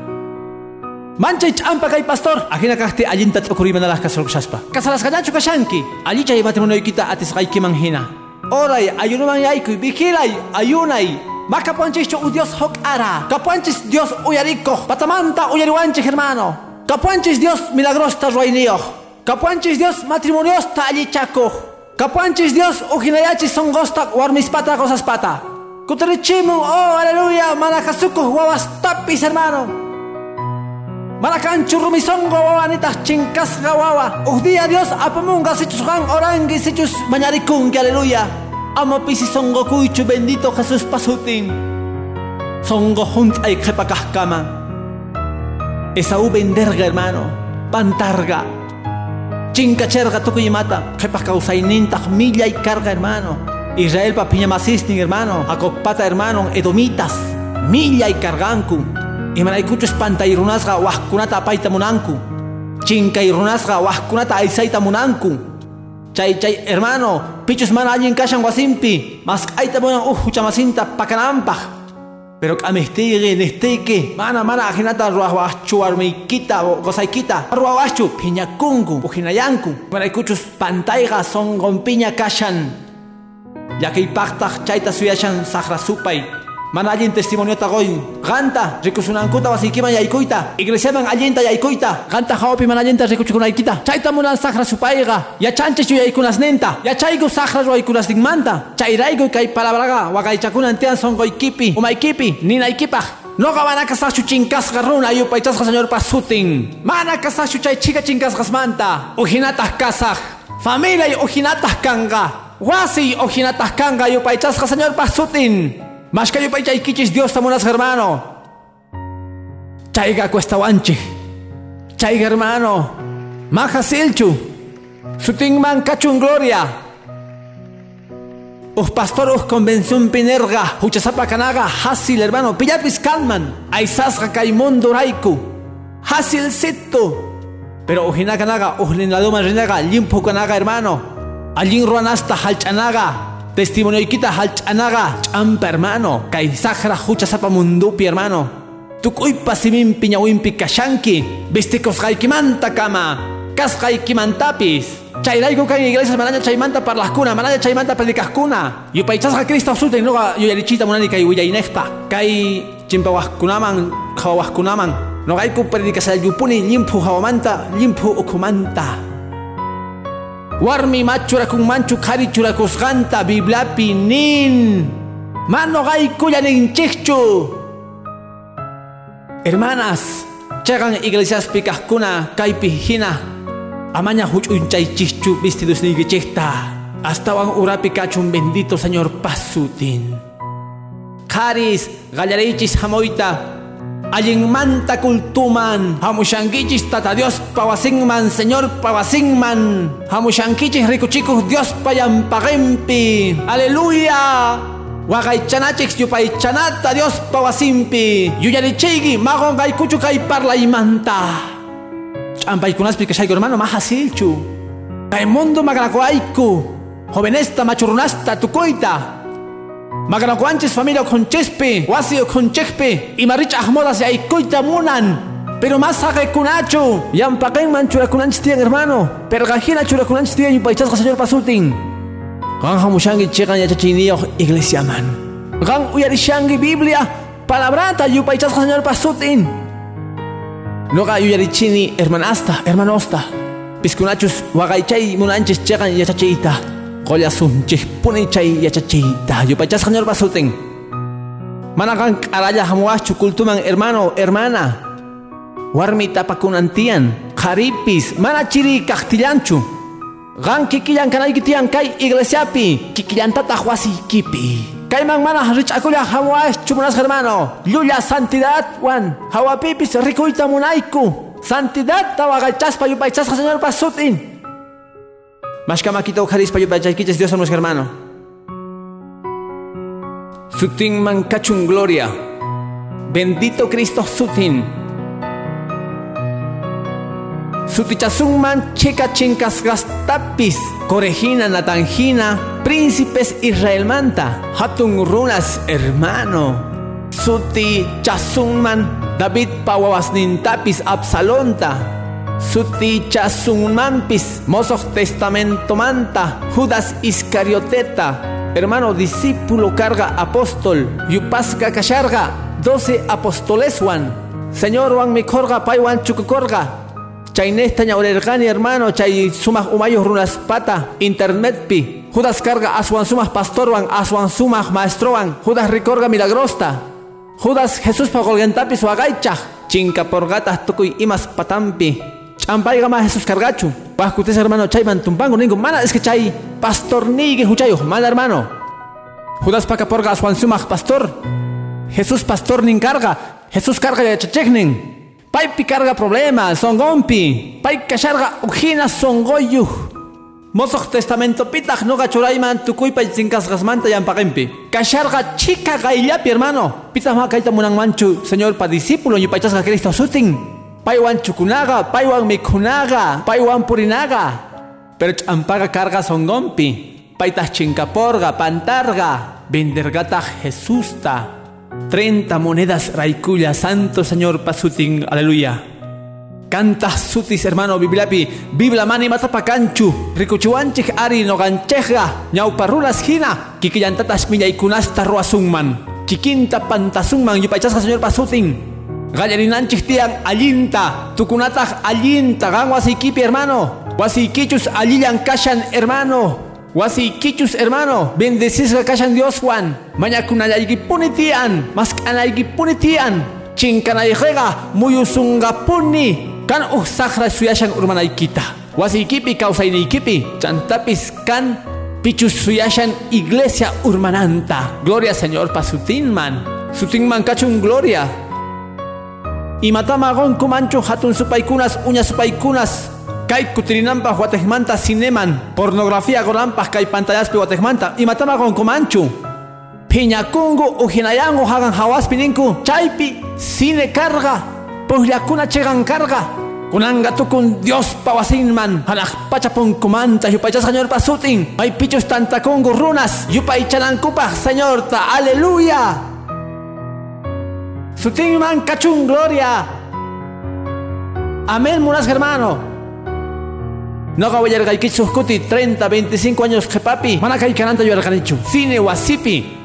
Manchay champa kay pastor. Akina kahti alintat okuriman nalah kasorkshaspa. Kasaras kanyacho kashanki. Matrimonio kita atis kay kimanghina. Oray, ayunuman yaykuy, vigilay, ayunay. Makapuanchicho u Dios hok ara. Kapuanchis Dios uyariko. Patamanta uyariwanchik hermano. Kapuanchis Dios milagrosta ruayniyoj. Kapuanchis Dios matrimoniosta allichako. Kapuanchis Dios ujinayachis songosta warmispata gozaspata. Kuterichimun, oh aleluya, manakasuko wawastapis hermano. Maracanchu rumisongo wawanita chinkas gawawa. Uj día Dios apamunga sichus han orangi sichus mañarikungi aleluya. Amo pisi songo kuichu bendito Jesús pasutin. Songo junt ay kama. Esaú venderga hermano. Pantarga. Chinkacherga tukuyimata. Kepa causaininta milla y carga hermano. Israel papiña masistin hermano. Acopata hermano. Edomitas. Milla y imanaykuchus pantayrunasqa waqkunata apayta munanku chinkayrunasqa waqkunata aysayta munanku chay chay hermano pichus mana allin kashan wasimpi masqayta munan uj huchamasinta pakananpaq pero k'amihtiqi nihtiqi mana mana ajinata ruwawachchu warmiykita gosaykita ruwawachchu phiñakunku pujinayanku imanaykuchus pantayqa sonqonpiña kashan. Llakiypaqtaq chayta suyashan saqra supay Mana allin testimonio tagoin. Ganta, rikusunankuta wasikiman yaykuyta. Iglesiaman allinta yaykuyta. Ganta hawapi mana allinta rikuchukunaykita. Chayta munan saqra supayqa. Yachanchis yuyaykunasninta. Yachayku saqra ruwaykunasninmanta. Chayrayku kay palabraqa waqaychakunan tiyan sonqoykipi, umaykipi, ninaykipaq. No van a casar su chincas garruna y upaitas señor pasutin. Mana casar su chay chica chincas gasmanta. Ujinatas casaj. Familia y ujinatas kanga. Wasi ujinatas kanga y señor pasutin. Más que upaicha kichis Dios tamunas hermano. Chaiga cuesta wanchi. Chaiga hermano. Maja silchu. Sutin man cachun gloria. Os pastor os convención pinerga, huchasapa canaga, hasil hermano, pillapis calman, aisasga caimondo raiku, hasil sito. Pero ojina canaga, ojlin la doma renaga, limpo canaga hermano, allin ruanasta halchanaga, testimonio ikita halchanaga, champa hermano, kaisajra huchasapa mundupi hermano. Tukuipa simin piñawimpi kashanki, vistikos gaikimanta kama, kasgaikimantapis. Chayraigo kay iglesia mananya chaymanta parlaskuna, mananya chaymanta predicaskuna. Yupaychasqa Cristo suten nuqa yuyarichita munani kay willaynaqpa. Kay chimpawaskunaman, qhawaskunaman. Nuqayku predicasayupuni limpu hawamanta, limpu ukumanta. Warmi machurakunmanchu qhari churakusqanta Bibliapi nin. Mano qaykulla ninchikchu. Hermanas, chagan iglesiaspi kajkuna kaypi hina Amaña huch'unchay chichu vestidos nigichekta. Hasta wan urapi kachun bendito Señor pasutin. Karis gallarichis hamoita. Allin manta kultuman. Hamushankichis tata Dios pawasingman Señor pawasingman. Hamushankichis rikuchikuh Dios payampagempi. Aleluya. Waqaychanachik yupaychanata Dios pawasimpi. Yuyarichigi magon gaykuchu kay parla imanta. Champaykunaspi kashayku hermano maja silchu. Kaymundo magrakuayku. Jovenesta machurnasta tukoita. Magrakuanchis familia conchespe, wasi conchespe, y marich ahmodas yaikoita munan. Pero más kunachu. Yampaqenman churakunanchis tiyan hermano. Pero gajina churakunanchis tiyan yupaychasqa señor pasutin. Ganja mushangi chegan yachachiniyoq iglesia man. Gan uyarishangi Biblia. Palabrata yupaychasqa señor pasutin. Noga yuyarichini hermanasta, hermanosta. Piskunachus wagaychay munanchis chegan yachachita. qolla sunchejpuni chay yachachiyta yupachasqa ñorpa sutin manaqa hamwas cukultu mang hermano hermana. Warmi pakunantian karipis mana chiri kanai qanki kai tiyan kay tatahuasi kipi. Kai mang mana richakulla hamwa munasqa hermano. Llulla santidadwan hawapipis rikuyta Santidad santidadta waqaychaspa yupaychasqa señorpa sutin. Señor pasutin. Mashkamakita ujarispa yupaychaykichas Dios somos hermano. Sutin mankachun gloria. Bendito Cristo sutin. Sutichasunman chika chinkas gastapis. Corejina natanjina príncipes Israel manta, hatun runas hermano. Suti chasunman David nintapis Absalonta. Suti chasunmanpis Mosok testamento manta Judas Iscarioteta. Hermano discípulo carga apóstol. Yupasca kasharga. Doce apóstoles wan. Señor wan mikorga paiwan chukukorga. Chaynesta ñaurergani hermano chay sumak umayos runas pata internet pi Judas carga aswan sumas pastorwan, aswan sumas maestrowan, Judas ricorga milagrosta. Judas Jesús pagolgentapis wagaychaj, chinka por gatas tukuy imas patampi. Champaiga más Jesús cargachu. Pascutes hermano chayman tumpango ningo mana es que chay pastor nigue huchayo, mana hermano. Judas paca porga sumas pastor. Jesús pastor nin carga, Jesús carga ya chacheknin. Pai carga problema, songompi. Pai kasharga ujina songoyuh. Mosok testamento pitach no gachurayman tukuypa tsinkasqasmanta yampaqinpi. Kasharqa chica gayllapi hermano. Pitach ma kayta manchu señor pa discípulo yupaychasqa Cristo sutin. Paywan chukunaga, paywan mikunaga, paywan purinaga. Pero ch'ampaga carga songompi. Paytach chinkaporga, pantarga. Vendergata Jesusta. 30 monedas raikulla, santo señor pasutin, aleluya. Canta sutis hermano bibliapi, bibla mani matapakanchu, rikuchuanchik ari no ganchejga, ñauparrulas hina, kikillantatas kunasta ruasungman, chiquinta pantasungman yupaychasqa señor pasutin, gallarinanchik tian allinta, tukunataj allinta, gan wasikipi hermano, wasikichus allillan kashan hermano, Wasi kichus hermano, bendecís la kashan Dios Juan. Maña kunayaygi punitian, mas kanaygi punitian. Chinkanay rega, muyusunga puni. Kan sahra suyashan urmanaykita. Wasi kipi kipi, chantapis kan pichus suyashan iglesia urmananta. Gloria Señor pasutinman. Sutinman kachun gloria. Y matamagon kumanchu hatun supaykunas, uñas supaykunas. Kay kutirinampa Guatemanta cineman, pornografía gonampa kay pantallaspi Guatemanta, y matama con comanchu. Piñakungu ujinayangu hagan hawaspi ninku, chaypi cine carga, puhyakuna chegan carga. Kunanga tukun Dios pawasinman, hanaj pachapun kumanta, yupaychas señor pasutin, ay pichos tantakungu runas, yupay chalankupa señor ta, aleluya. Sutinman cachun gloria. Amén, munas hermano. No voy a kuti 30, 25 años que papi. Mana kai kananta yo arganichu. Cine wasipi.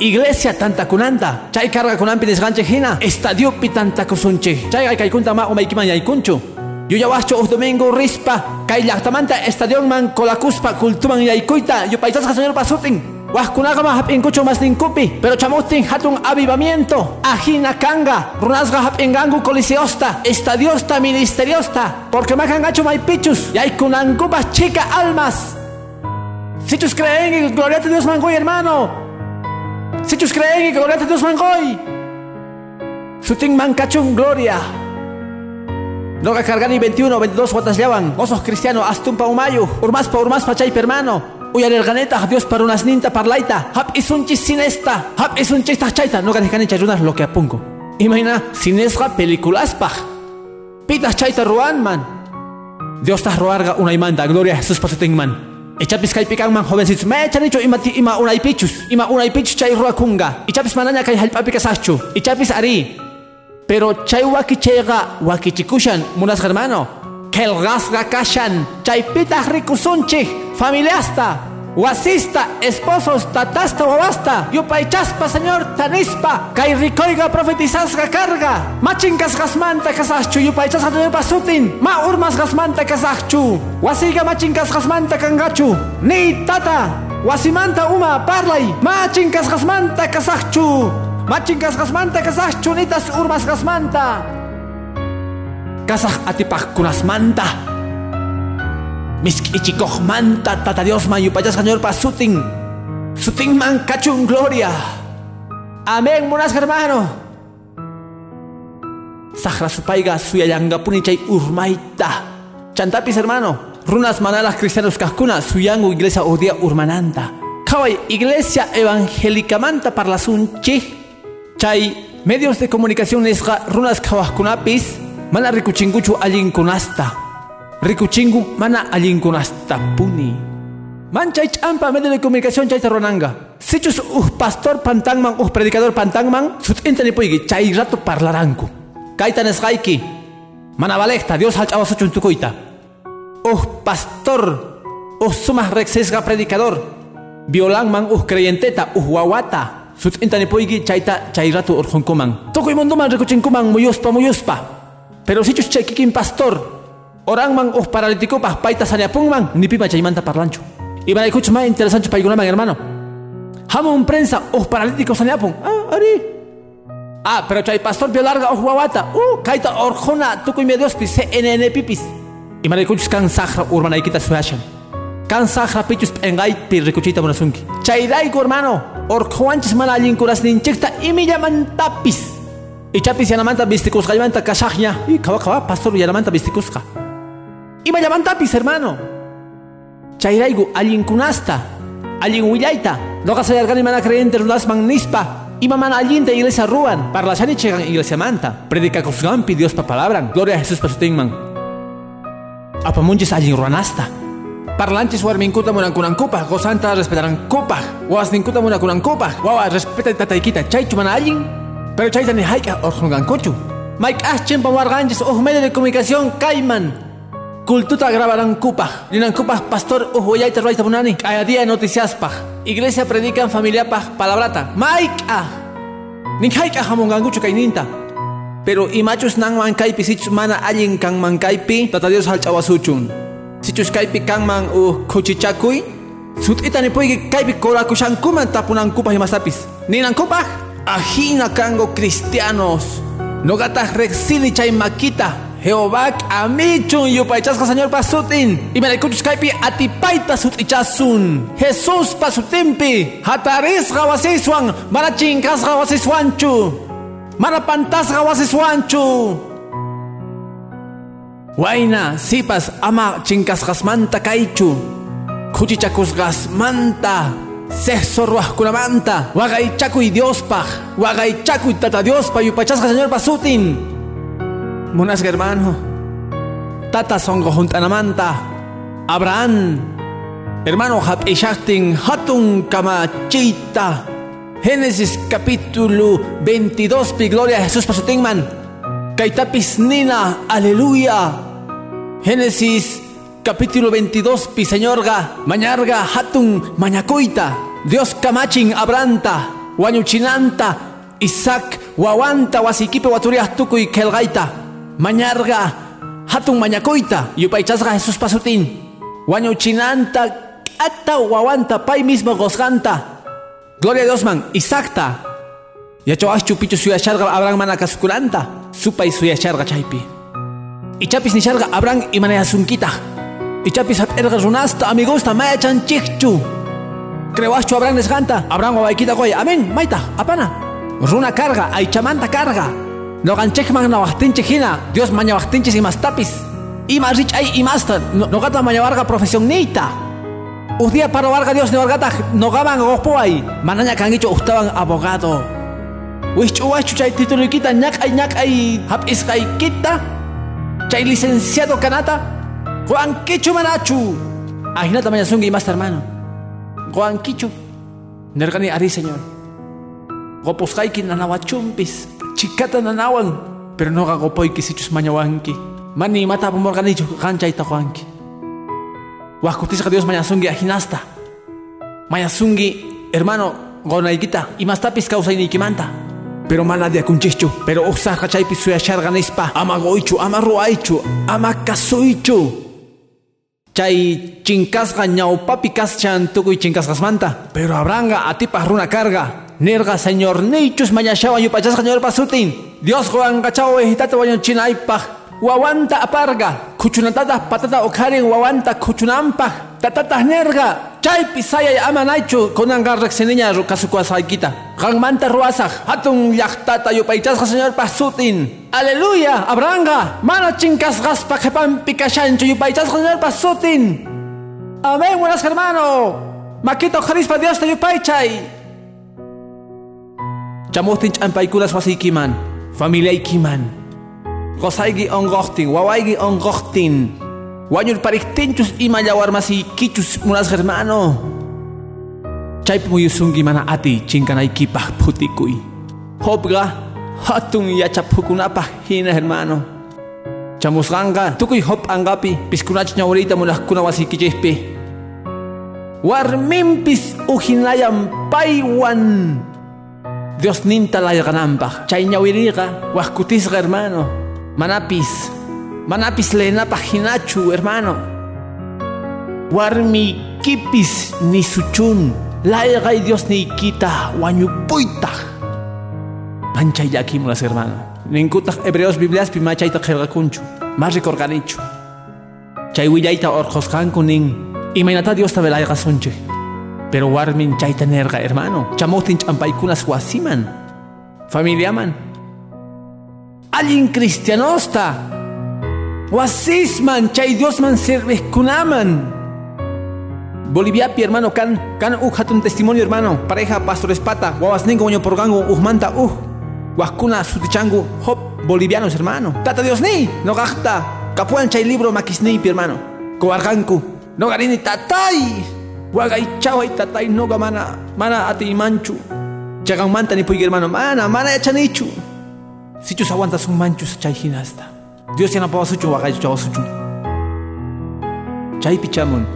Iglesia tanta kunanta. Chay carga kunampi desganche hina. Estadio pi tanta kusunche. Chay kai kunta ma umaikiman yaikunchu. Yo ya wacho os domingo rispa. Kai lactamanta estadio man colakuspa kultuman yaikuita. Yo paitas señor pasutin. Wahkunaga hap'inkuchu masninkupi, pero chamutin hatun avivamiento, ajina kanga, runasga hap'ingangu coliseosta, estadiosta, ministeriosta, porque makangachu maipichus, yaikunankupas chica almas. Sichus creen en gloria de Dios mangoy, hermano. Sichus creen en gloria de Dios mangoy. Sutin mancachun gloria. No cargani 21, 22 guatas llevan, osos cristianos, astumpa umayu, urmaspa, urmaspa chay hermano. Uyar ganeta Dios para unas ninta parlaita. Hap es un esta. Hap es un chista chaita. No ganes ganecha ayudas lo que apungo. Imagina sinesra películas pa. Pitas chaita ruan man. Dios ta roarga una imanda. Gloria a Jesús pasuting man. Echapis kai pikan man jovencitos. Me echan hecho ima ima una ipichus. Ima una ipichus chay ruakunga. Echapis manaña kai halpapi kasachu. Echapis ari. Pero chay waki chega waki chikushan. Munas hermano. Kel rasga kashan. Chay pitas rikusunchi familiasta, wasista, esposos, tatasta, wawasta, yupaychaspa, señor, tanispa, kay rikoyga profetizasga carga, machinkas gasmanta kasachchu, yupaychasga tunepa sutin, ma urmas gasmanta kasachchu, wasiga machinkas gasmanta kangachu, ni tata, wasimanta uma parlay, machinkas gasmanta kasachchu, machinkas gasmanta kasachchu, nitas urmas gasmanta, kasaj atipaj kunasmanta, Miskichikoh manta tata Dios man yupayas señor pa suting. Suting man cachun gloria. Amén, munas hermano. Sahra supaiga suyayanga punichay urmaita. Chantapis hermano. Runas manalas cristianos cascuna suyangu iglesia odia urmananta. Kawai iglesia evangélica manta para la sunchi. Chay medios de comunicación esga runas kawaskunapis. Mana rikuchinguchu allin kunasta. Rikuchingu mana allinkunastapuni. Manchay champa medio de comunicación chayta ronanga. Sichus uh pastor pantangman uh predicador pantangman sut intani puigi chay rato parlaranku. Kaita nesgaiki. Mana valekta Dios halchawa suchun tukuita. Uh pastor uh sumas rexesga predicador. Violangman uh creyenteta uh wawata. Sut intani chayta chay rato urjunkuman. Tukuy munduman rikuchinkuman muyuspa muyuspa. Pero sichus pastor Orang mang uh paralítico pas paita pung mang ni pipa chaimanta parlancho. Y van a escuchar más interesante para mang hermano. un prensa uh paralítico pung. Ah, ari. Ah, pero chay pastor larga uh guawata. Uh, kaita orjona tukuy medios pis CNN pipis. Y escuchar kan sahra urmana ikita suhashan. Kan sahra pichus engay pi rikuchita monasunki. Chay daigo hermano. Orjuanchis mana kuras ninchekta y me llaman tapis. Y chapis yanamanta bistikus gaymanta kasahnya. Y kawa kawa pastor yanamanta bistikusqa. Ima tapis, hermano. Chairaigu, alguien kunasta, alguien willaita. Loga sayargani mana creyente runas magnispa. Ima mana allinta iglesia ruan. Parlashani chegan iglesia manta. Predica kusgampi Dios pa palabran. Gloria a Jesús pa sutingman. Apamunches alguien ruanasta. Parlanches warminkuta murankunankupa, gozanta respetarán kupa, ninkuta murankunankupa, wawa respeta tataikita, chaychu mana alguien, pero chayta ni haika orjungankuchu. Mike Aschen pa warganches, medio de comunicación, Cayman, Cultuta grabarán cupa. Dinan cupa pastor uhuayay terroita punani. Cada día noticias pa. Iglesia predican familia pa palabrata. Maika. Ninkaika hamongangucho kaininta. Pero imachus nang mankaipi sichus mana alin kang mankaipi tata Dios hal chawasuchun. Sichus kaipi kang mang uh kuchichakuy. Sut'itani puyki kaypi korakushankuman tapunankupaj imasapis. Ninankupaj ajina kango cristianos. Nogataj rexini chay makita. Jehová amichun yupaychasqa señor pasutin. Y me kuchus kaypi atipaita sut'ichasun. Jesús pasutimpi. Hatarisqa wasiswan. Mana chinkasqa wasiswanchu. Mana pantasqa wasiswanchu. Waina sipas ama chinkasqasmanta kaychu. Kuchichakusqasmanta. Sehsorwajkunamanta. Waqaychakuy Diospaj. Waqaychakuy tata Diospa yupachasqa señor pasutin. Munas hermano. Tata songo juntanamanta. Abraham. Hermano hapishaktin hatun kamachita. Génesis capítulo 22 pi gloria a Jesús pasutinman. Kaitapis nina, aleluya. Génesis capítulo 22 pi señorga, mañarga hatun mañacoita. Dios kamachin abranta, wañuchinanta, Isaac wawanta wasikipe waturias tukuy kelgaita. Mañarga hatun mañacoita, yupaychasga Jesús pasutin. Wañuchinanta, ata wawanta pay mismo gozganta. Gloria a Dios man, Isacta. Yacho aschu pichu suyacharga Abraham mana kasukulanta. Supay suyacharga chaypi. Ichapis ni charga Abraham y manaya sunkita. Ichapis hap erga runasta amigusta maya chan chichu. Creo aschu Abraham nesganta. Abraham waikita goy. Amén, maita, apana. Runa carga, aichamanta carga. No ganchekman na wachtinche hina. Dios maña wachtinches y más tapis. Ima rich ay imasta. No gata maña varga profesión nita. Un día para varga Dios ne vargata no gaban gopoay. Manaña kangicho estaban abogado. Wichu wachu chay título kita ñak ay ñak ay hap kita. Chay licenciado kanata. Juan Kichu manachu. Ajinata maña sungi más hermano. Juan Kichu. Nergani ari señor. Goposkayki nanawachumpis. Chikata nanawan. Pero no gagopoy kisichus mañawanki. Mani mata pomorganicho ganchayta Juanki. Wakutisqa Dios mañasungi ajinasta. Mañasungi, hermano, gonaykita, y más tapis kawsayniykimanta. Pero mana de akunchichu, pero usaqa chaypi suyasharganispa, ama goychu, ama ruaychu, ama kasuychu. Chay chinkasqa ñawpapi kaschan tukuy chinkasqasmanta, pero abranga atipaq runa carga. Nerga señor nichus mañashawan yupachasqa ñor pasutin. Dios goangachaw ehitata wañuchinaypaq. Wawanta aparga, kuchunatata patata okharin wawanta kuchunampaj, tatata nerga, chaypi sayay amanaychu kunanga rekseniña kasukuasaykita. Qanmanta ruasaj, hatun llaqtata yupaychasqa señor pasutin. Aleluya, abranga, mana chinkasqaspa qhepampi kashanchu yupaychasqa señor pasutin. Amén, buenas hermano. Maquito jarispa Dios te yupaychay. Chamustin champaykunas wasiykiman, familiaykiman. Qosaygi ongoqtin, wawaygi ongoqtin. Wañur pariktinchus ima llawarmasikichus munas hermano. Chaypi muyusungi mana ati chinkanaykipaj putikuy. Hopga hatun yachaphukunapaj hina hermano. Chamusqanqa tukuy hop angapi piskunach ñawrita munaqkuna wasikichikpi. Warminpis ujinayan paywan. Dios ninta layaqanampaj. Chay ñawiriqa wajkutisqa hermano. Manapis, manapis lenapaj hinachu, hermano. Warmi kipis ni suchun, laigay Dios ni kita, wañupuita. Manchay yakimulas, hermano. Ninkutak hebreos biblias pimachayta kergakunchu, más recorganichu. Chay willaita orjoskanku nin, imaynata Dios tabelaiga sunche. Pero warmin chayta nerga, hermano. Chamotin champaikunas wasiman. Familiaman. Alguien cristianosta. Wasisman, chay Diosman serveskunaman. Bolivia, pi hermano, kan uh hatun testimonio, hermano. Pareja, pastores pata, guavas ningo, moño porgango, uh manta, uh. Huascuna, sutichangu, hop, bolivianos, hermano. Tata Dios ni, no gasta. Capuan chay libro makisni, pi hermano. Coarganku, no garini tatay. Wagay chaway tatay, no mana, mana ati manchu. Chagan manta ni puy hermano, mana, mana echanichu. Si chus aguantas un mancho chay hinasta. Dios ya no puedo sucho wagay chawa sucho. Chay pichamon.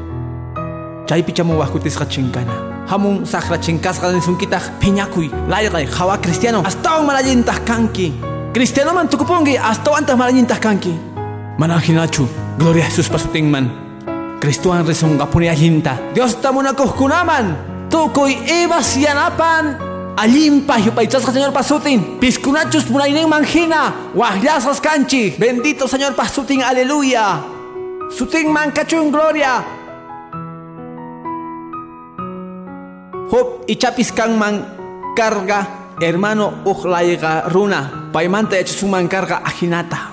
Chay pichamon wakutis chinkana. Hamun sakra chinkasqa ni sunkita piñakuy. Laygay jawa cristiano. Hasta un malayintas kanki. Cristiano man tukupungi hasta antas malayintas kanki. Mana hinachu. Gloria a Jesús pasutingman. Cristuan risunqapuni allinta Dios tamunakuqkunaman tukuy ibas yanapan allimpa yupaychasqa Señor pasutin. Piskunachus munayninman hina waqllasqas kanchik bendito Señor pasutin. Aleluya. Sutinman kachun gloria. Hop ichapis kanman carga hermano uqlayqa runa. Paymanta yachasuman karqa ajinata.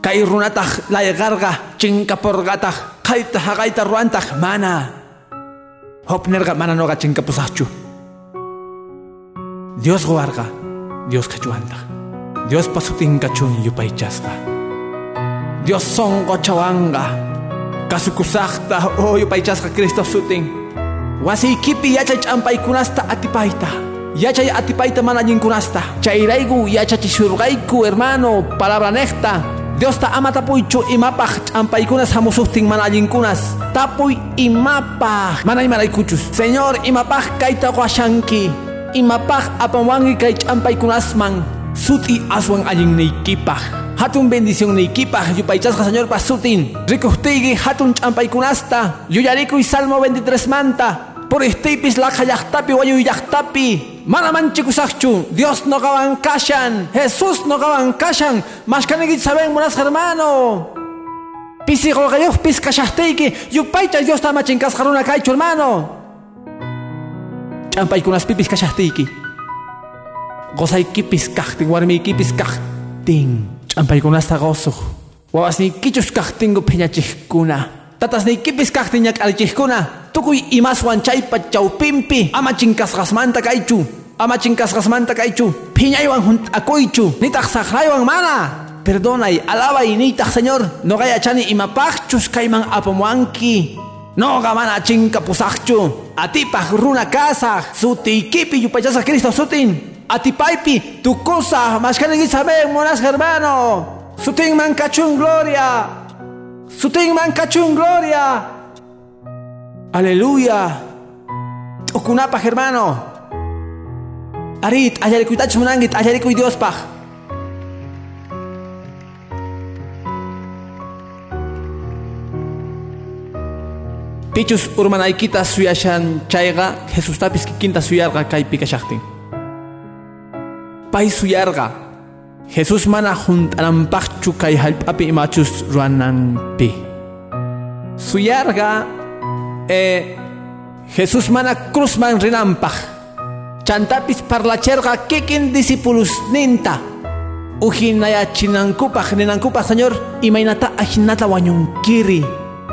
Kay runataq layqarqa chinkaporqataq qayta haqayta ruantaq mana hop nerqa mana noqa chinkapusaqchu Dios guarga, Dios cachuanta. Dios pasutin cachun yupaychasqa. Dios son gochawanga. Kasukusaqta o yupaychasqa Cristo sutin. Wasiykipi yachay ch'ampaykunasta atipayta. Yachay atipayta mana allinkunasta. Chayrayku yachachishurqayku hermano palabra necta. Dios ta ama tapuychu imapaq ch'ampaykunas hamusuqtin mana allinkunas. Tapuy imapaq mana imaraykuchus. Señor imapaq kayta washanki imapaq apawangi kay ch'ampaykunasman suti aswan allinniykipaq hatun bendición niykipaq yupaychasqa señor pasutin rikuqtiyki hatun ch'ampaykunasta yuyarikuy salmo 23 manta por estipis laqha llaqtapi wayuy llaqtapi mana manchikusaqchu Dios noqawan kashan Jesús noqawan kashan mashkaniki saben munas hermano. Pisi qolqayuqpis kashaqtiyki yupaycha Dios tamachinkasqa runa kaychu hermano. Ch'ampaykunaspipis kashaqtiyki gozaykipis kaqtin warmiykipis kaqtin ch'ampaykunasta gozuq wawasniykichus kaqtinku phiñachiqkuna tatasniykipis kaqtin ñak'arichiqkuna tukuy imaswan chaypa chawpinpi ama chinkasqasmanta kaychu ama chinkasqasmanta kaychu phiñaywan hunt'akuychu nitaq saqraywan mana. Perdonay alabay niytaq señor noqay achani imapaqchus kayman apamuanki noqa mana chinkapusaqchu atipaq runa kasaq sutiykipi yupaychasaq Cristo sutin. Atipaypi tukusaq mashkaniki saben monas hermano. Sutinman kachun gloria sutinman kachun gloria. Aleluya. T'ukunapaq hermano. Arit allarikuytachus munanki allarikuy Diospaq Pichus urmanaykita suyashan chayqa Jesustapis kikinta suyarqa kaypi kashaqtin. Pay suyarqa Jesus mana hunt'ananpaqchu kay hallp'api imachus ruwananpi. Suyarqa eh, Jesus mana cruzman rinanpaq. Chantapis parlacherqa kikin discípulos ninta. Ujinayachinankupaq ninankupaq Señor imaynata ajinata wañunkiri.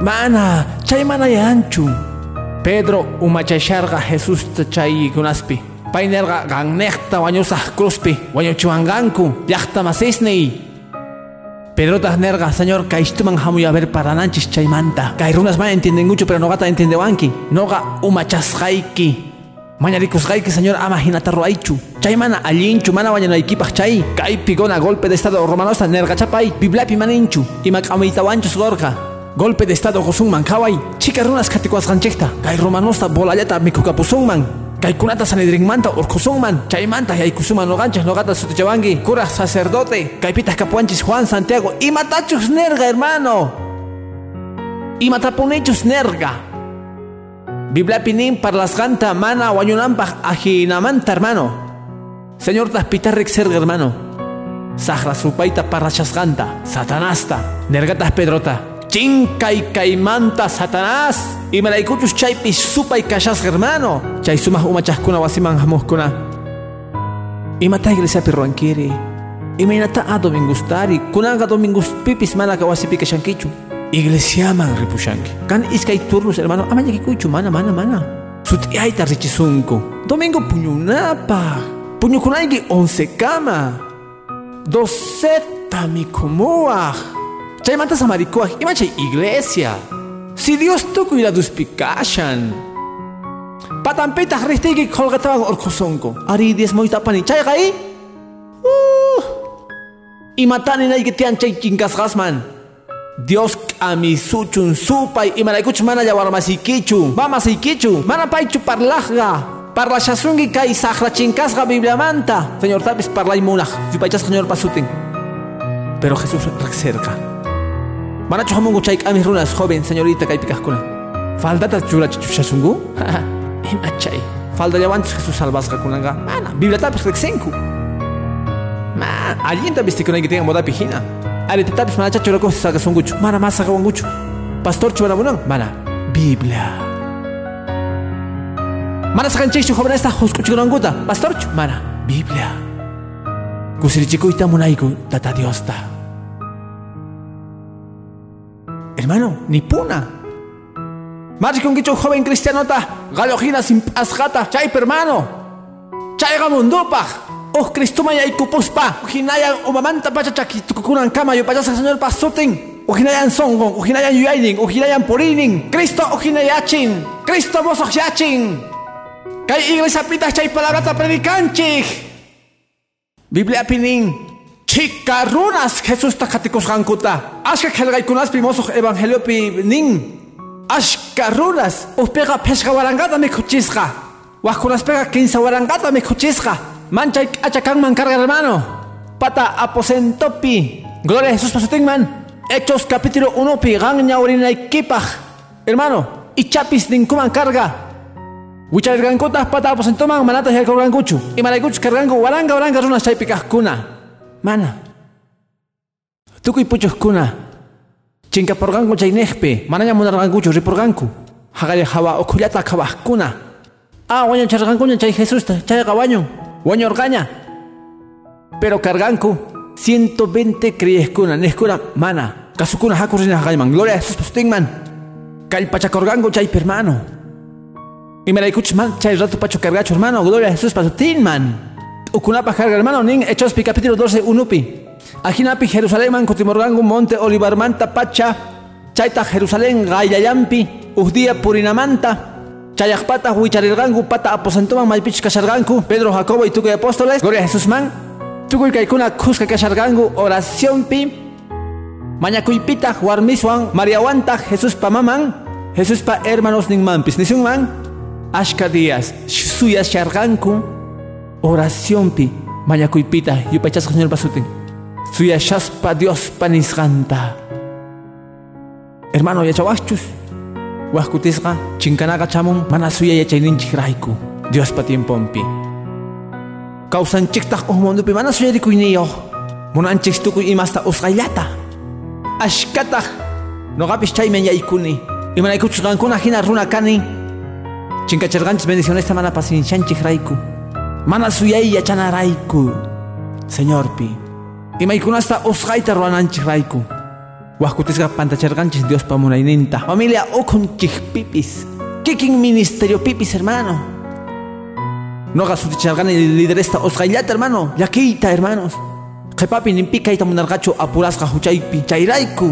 Mana, chay mana yanchu. Pedro umachasharqa Jesús chay kunaspi. Painerqa ganekta wañusaq cruzpi wañuchiwanganku llaqta masisney. Pedro nerqa señor kayshtuman hamuy a ver parananchis chaymanta. Kay runas mana entiendenguchu pero nogata entendewanki. Noga umachasqayki. Mañarikusqayki señor ama hinata ruaychu. Chay mana allinchu mana wañanaykipaq chay. Kay pigona golpe de estado romanosta nerqachapay. Bibliapi maninchu. Ima k'amaytawanchus gorqa. Golpe de estado Josunman kawai, chica runas katikuasqanchikta, kay romanosta bolallata mikukapusunman, kay kunata sanedrinmanta urkusunman, chaymanta yaykusuman noqanchis noqata sutichawanki, cura sacerdote, kaypitas kapuanchis Juan Santiago, imatachus nerga hermano, imatapunichus nerga. Biblia pinin parlasganta mana wañunampaq ajinamanta hermano. Señor taspitarrik serga hermano. Sahra supaita parrachasganta, satanasta, nergatas pedrota. Chinkay kaymanta satanás. Imaraykuchus chaypi supay kashasqa hermano. Chay sumaq umachaqkuna wasiman hamuqkuna imata iglesiapi ruwankiri imaynata a domingustari. Kunanqa dominguspipis mana wasipi kashankichu iglesiaman ripushanki kan iskay turnos hermano. Ama llakikuychu mana mana mana. Sut'iyayta richisunku. Domingo puñunapaq puñukunayki once kama doceta mikumuwaq Chaymanta samarikuaj, ima chay iglesia. Si Dios tukuy la duspikashan. Patampita ristiki kolgatawan orkusonko. Ari diez moita pani chay gai? Uh. Imatani na igitian chay chinkasgasman. Dios kami suchun supay imaraykuch mana yawarmasikichu. Mamasikichu. Mana paychu parlajga. Parla shasungi kay sahra chinkasga Biblia manta. Señor Tapis parlay munaj. Yupaychas señor pasutin. Pero Jesús cerca. Manacho hamungu chay k'ami runas joven señorita kaypi kaqkuna. Faldata churachichushashungu? Ima chay. Falda llawanchis Jesús salvasqa kunanga. Mana, Bibliatapis riqsinku. Ma, allinta vistikunayki tiyan modapi hina. Arititapis mana chachurakusi saqasunguchu. Mana mas saqawanguchu. Pastorchu manamunan? Mana, Biblia. Mana saqanchikchu joven esta huskuchikunankuta. Pastorchu? Mana, Biblia. Kusirichikuyta munayku tata Diosta. Hermano, ni puna. Marchikunkichu joven cristianota, galojina sin pasgata, chay hermano. Chayga mundupaj. Oh Cristuma yaykupuspa, ujinayan umamanta pacha chakitukukunan kama yupachasa señor pasutin. Ujinayan songon, ujinayan yuyaynin, ujinayan purinin. Cristo ujinayachin, Cristo mosoq yachin. Kay iglesia pita chay palabrata. Biblia pinin. Chica runas Jesús takatikusqankuta. Ashka qhelqaykunaspi mosoq evangeliopi nin. Ashka runas uspega pheshqa warangata mikhuchisqa. Wajkunaspega quince warangata mikhuchisqa. Manchay k'achakanman carga hermano. Pata aposentopi. Gloria a Jesús pasutinman. Hechos capítulo 1 pi gan ñawrinaykipaj. Hermano, ichapis ninkuman carga. Wichargankutas pata aposentoman manata yakurgankuchu. Y maraykuchus carganku waranga waranga runas kaqkuna. Mana. Tukuy puchuqkuna. Chinkaporganku chay nehpi. Manaña munargankuchu riporganku. Haqari hawa ukhullata qhawaqkuna. Ah, wañan chargankuña chay Jesusta. Chay qawañun. Wañurqaña. Pero carganku 120 creyescuna, neskuna mana. Kasukuna hakurina haqayman. Gloria a Jesús pastingman. Kallpachakorganku chay hermano. Y me man chay rato pacho cargacho hermano. Gloria a Jesús pasutinman. Ukunapa carga hermano nin Hechos pi capítulo 12 unupi. Ajinapi Jerusalén man kotimorgangu monte olivarmanta pacha. Chayta Jerusalén gayayampi. Ujdia purinamanta. Chayakpata huicharirgangu pata aposentoman maypich kasharganku. Pedro Jacobo y tukuy apóstoles. Gloria a Jesús man. Tukuy kaikuna kuska kashargangu oraciónpi. Mañakuypita warmiswan Mariawanta Jesús pa maman. Jesús pa hermanos ningmampis. Nisunman. Ashka días. Suyas sharganku. Oraciónpi. Mañakuypita. Yupachas señor pasutin. Dios panisganta. Hermano yachawachus. Wahkutisqa chinkanaqa chamun mana suya yachayninchik rayku. Dios pa tiempompi. Kawsanchiktaq uhmundupi mana suyarikuyniyoq. Munanchik tukuy imasta usqayllata. Ashkataq noqapis chayman yaykuni. Imanaykuchusqankuna hina runa kani. Chinkachirqanchis bendicionesta mana paciencianchik rayku. Mana suyay yachanarayku. Señorpi. Imaykunasta usqayta ruwananchik rayku. Wahkutisqa pantacharqanchis Dios pa munayninta. Familia ukunchik pipis. Kikin ministerio pipis hermano. Noqa suticharqani lideresta usqayllata hermano. Llakiyta hermanos. Qhipapi nimpi kayta munarqachu apurasqa huchaypi. Chayrayku.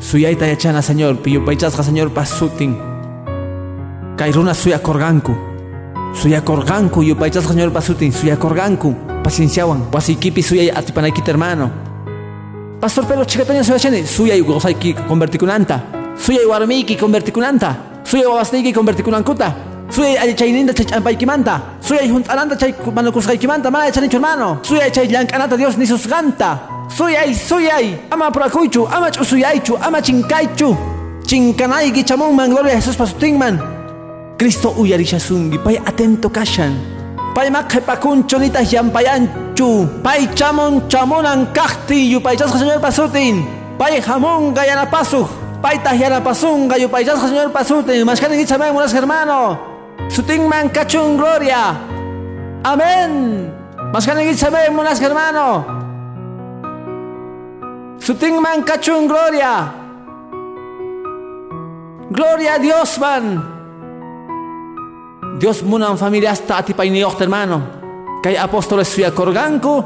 Suyayta yachana señor piyupaychasqa señor pasutin. Kay runa suyakorganku. Suyakorganku yupaychasqa señor pasutin. Suyakorganku. Pacienciawan. Wasiykipi suyay atipanaykita hermano. Pastor Pedro chikataña suyachani. Suyay gozayki convertikunanta. Suyay warmiyki convertikunanta. Suyay wawasniyki convertikunankuta. Suyay allichayninta chay ch'ampaykimanta. Suyay junt'ananta chay manukusqaykimanta mana yachanichu hermano. Suyay chay llank'anata Dios nisusqanta. Suyay, suyay. Ama purakuychu, ama ch'usuyaychu, ama chinkaychu. Chinkanayki chamunman gloria a Jesús pasutinman. Cristo uyarishasungi, pay atento kashan. Pay maqhipakunchu nitas llampayanchu. Pay chamun chamunan kaqti yupaychasqa señor pasutin. Pay hamunga yanapasuq. Pay yanapasunga yupaychasqa señor pasutin. Mashkanin itzamen unas hermano. Sutinman kachun gloria. Amén. Mashkanin itzamen unas hermano. Sutingman kachun gloria. Gloria a Dios man. Dios munan familia hasta atipayniyoqta hermano. Kay apóstoles suya korganku.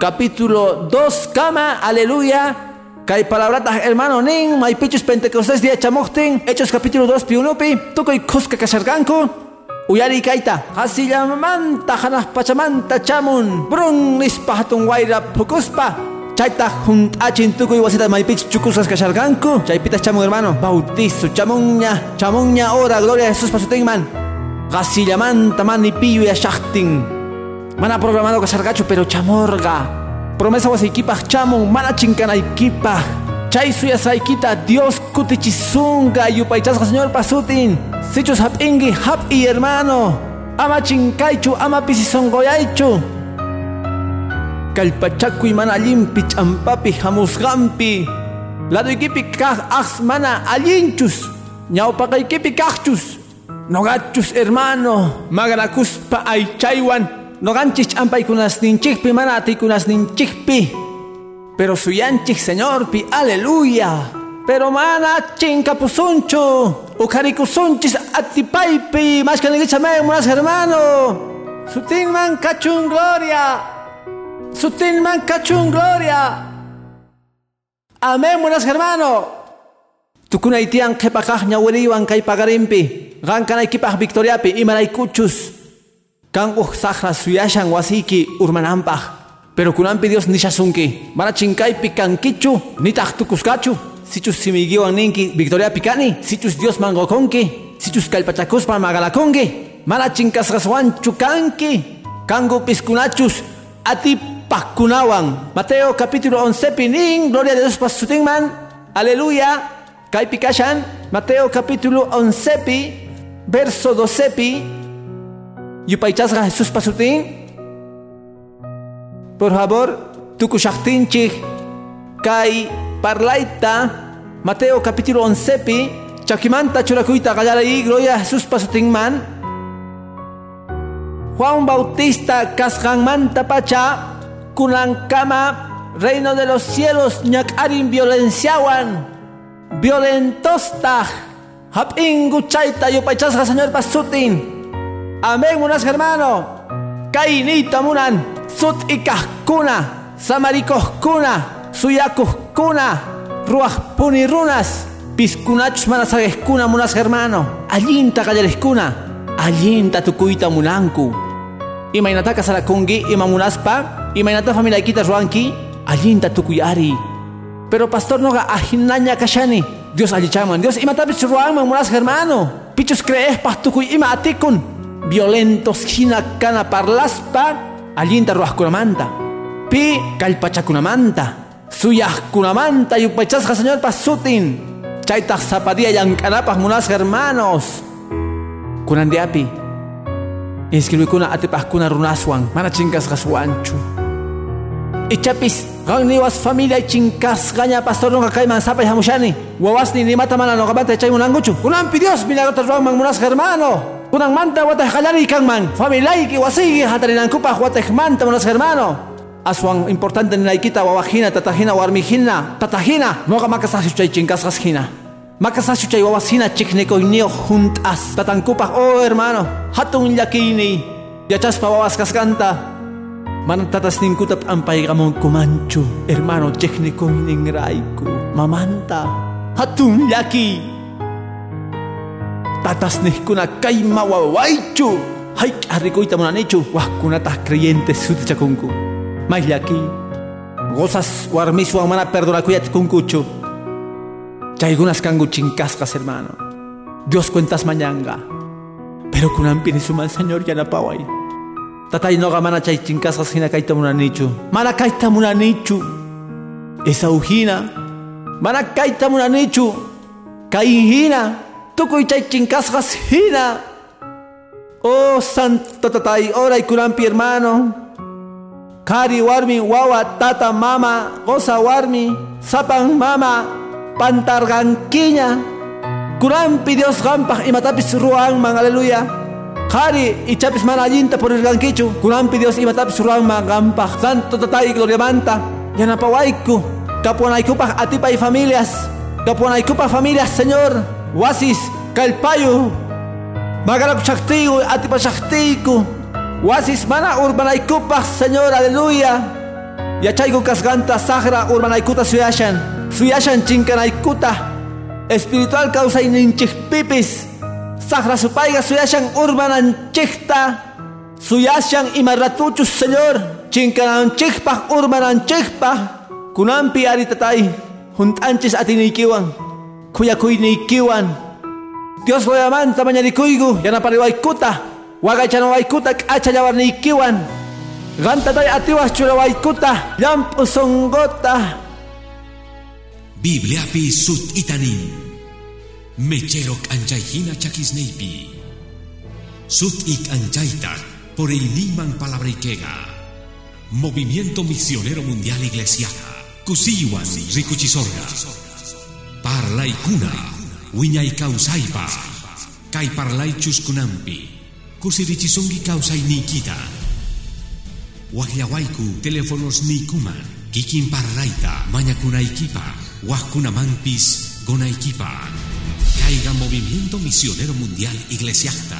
Capítulo 2 kama, aleluya. Kay palabrata hermano nin, maypichus pentecostés día chamuqtin. Hechos capítulo 2 piunupi. Tukoy kuska kasharganku. Uyari kaita. Hasillamanta hanah pachamanta chamun. Brun nispa hatun wayra pukuspa. Chayta junt'achin tukuy wasita maypich chukusas kasharganku. Chaypita chamun hermano. Bautizo chamunña. Chamunña ora. Gloria a Jesús pasutinman. Gasillamanta mani piyu yashaqtin. Mana programado kashargachu pero chamorga. Promesa wasiykipaj chamun mana chinkanaykipaj. Chay suya saikita Dios kutichisunga yupaychasqa señor pasutin. Sichus hapingi hap y hermano. Ama chinkaichu ama pisisongoyaichu. Kalpachakuy mana allimpi champapi hamusqampi. Laduykipi kaq aqs mana allinchus. Ñawpaqaykipi kaqchus. Nogachus hermano. Magrakuspa aychaywan. Noganchis champaykunasninchikpi mana atiykunasninchikpi. Pero suyanchik señorpi, aleluya. Pero mana chinkapusunchu. Ukarikusunchis atipaypi. Más que negichamay, munas hermano. Sutinman kachun gloria. Sutinman kachun gloria. Amén, buenas hermano. Tukuna itian kepakah nyawiriwan kay pagarimpi. Gankanay kipah victoriapi imanay kuchus. Kang uh sahra suyashan wasiki urmanampah. Pero kunampi Dios nishasunki. Mana chinkaypi kankichu, nitah tukuskachu. Sichus simigiwan ninki victoria pikani. Sichus Dios mangokonki. Sichus kalpachakuspa magalakonki. Mana chinkasraswanchu kanki. Kango piskunachus. Ati pakunawan. Mateo capítulo 11 pinin. Gloria de Dios pasutingman. Aleluya. Kai pikashan. Mateo capítulo 11 pi. Verso 12 pi. Yupaychasga Jesús pasutin. Por favor, tukushaktinchik. Kai parlaita. Mateo capítulo 11 pi chakimanta churakuita y gloria Jesús pasutingman Juan Bautista kasganmanta pacha. Kama reino de los cielos. Ñakarin violenciawan. Violentosta hapingu chaita yupaychasga señor pasutin. Amén unas hermano. Kainita munan sut ikahkuna, samarikohkuna, suyakuhkuna, runas, piskunachus manasageskuna munas hermano, allinta kallareskuna, allinta tukuita munanku. Imaynataka sarakungi ima munaspa, imaynata familiaykita ruanki, allinta tukuyari. Pero pastor noga ahinaña kashani, Dios allichaman, Dios imatapis ruanman munas hermano, pichus creespas tukuy ima atikun, violentos hina kana parlaspa, allinta manta, pi kalpachakunamanta suyajkunamanta yupachasqa señor pasutin. Chaytaq zapadilla llank'anapas munas hermanos. Kunandiapi inscribikuna atipaqkuna runaswan mana chinkasqaswanchu ichapis qan niwas familia chinkasqaña pastor nunqa kayman sapay hamushani wawasni nimata mana noqamanta chaymunankuchu kunanpi dios milagrota ruwanman munas hermano Kunang manta watah kalari kang man. Familay wasigi hatarinang kupah watah manta monas hermano. Aswang importante ni naikita wawahina tatahina warmihina tatahina noga makasasyu chay chinkasas hina. Makasasyu chay wawasina chikneko inio juntas tatankupah oh hermano hatun yakini yachaspa wawas kaskanta man tatas ninkutap ampay gamong kumanchu hermano chikneko raiku mamanta hatun yaki. Tatas nihkuna kay mawawaychu hay arrikoyta munanichu wajkunataq creyentes sutichakunku mayllaki gozas warmiswan mana perdonakuyatikunkuchu chaykunas kanku chinkasqas hermano. Dios cuentas mañanga. Pero kunanpi nisuman señor yanapaway tatay noqa mana chay chinkasqas hina kayta munanichu mana kayta munanichu esa ujina mana kayta munanichu kay hina tukuy chay chinkasqas hina oh santo tatay oray kurampi hermano. Kari warmi wawa tata mama goza warmi sapang mama pantargankiña kurampi Dios gampaj imatapis ruanman aleluya Kari ichapis mana allinta ganquichu, kurampi Dios imatapis ruanman gampaj santo tatay gloria manta. Yanapawaiku kapuanaykupaj atipay familias. Kapuanaykupaj familias señor. Wasis kalpayu. Magaraku shaktiku atipa shaktiku wasis mana urbanaykupaq señor aleluya. Yachayku kasganta sagra urbanaykuta suyashan. Suyashan chinkanaykuta. Espiritual kawsayninchikpipis Sahra supaiga suyashan urbanan chikta suyashan imarratuchus señor chinkananchikpaj urmananchikpaj kunanpi ari tatay junt'anchis atiniykiwan khuyakuynikkiwan Dios loyamanta mañarikuygu yanapariwaykuta waqaychanawaykutaq k'acha yawarniykiwan qantatay atiwas churawaykutaq biblia pi sut itani Mecherok anchayhina chakisneipi. Sut ik anchaita por el niman palabrikega. Movimiento Misionero Mundial Iglesia. Kusiwan Rikuchisorga. Parlay kuna. Wiñay kausaipa. Kay parlay chuskunampi. Kusirichisungi kausay nikita. Wahyawaiku teléfonos nikuma. Kikin parlayta mañakunaykipa. Wajkunamanpis gonaykipa. Caiga Movimiento Misionero Mundial Iglesiasta.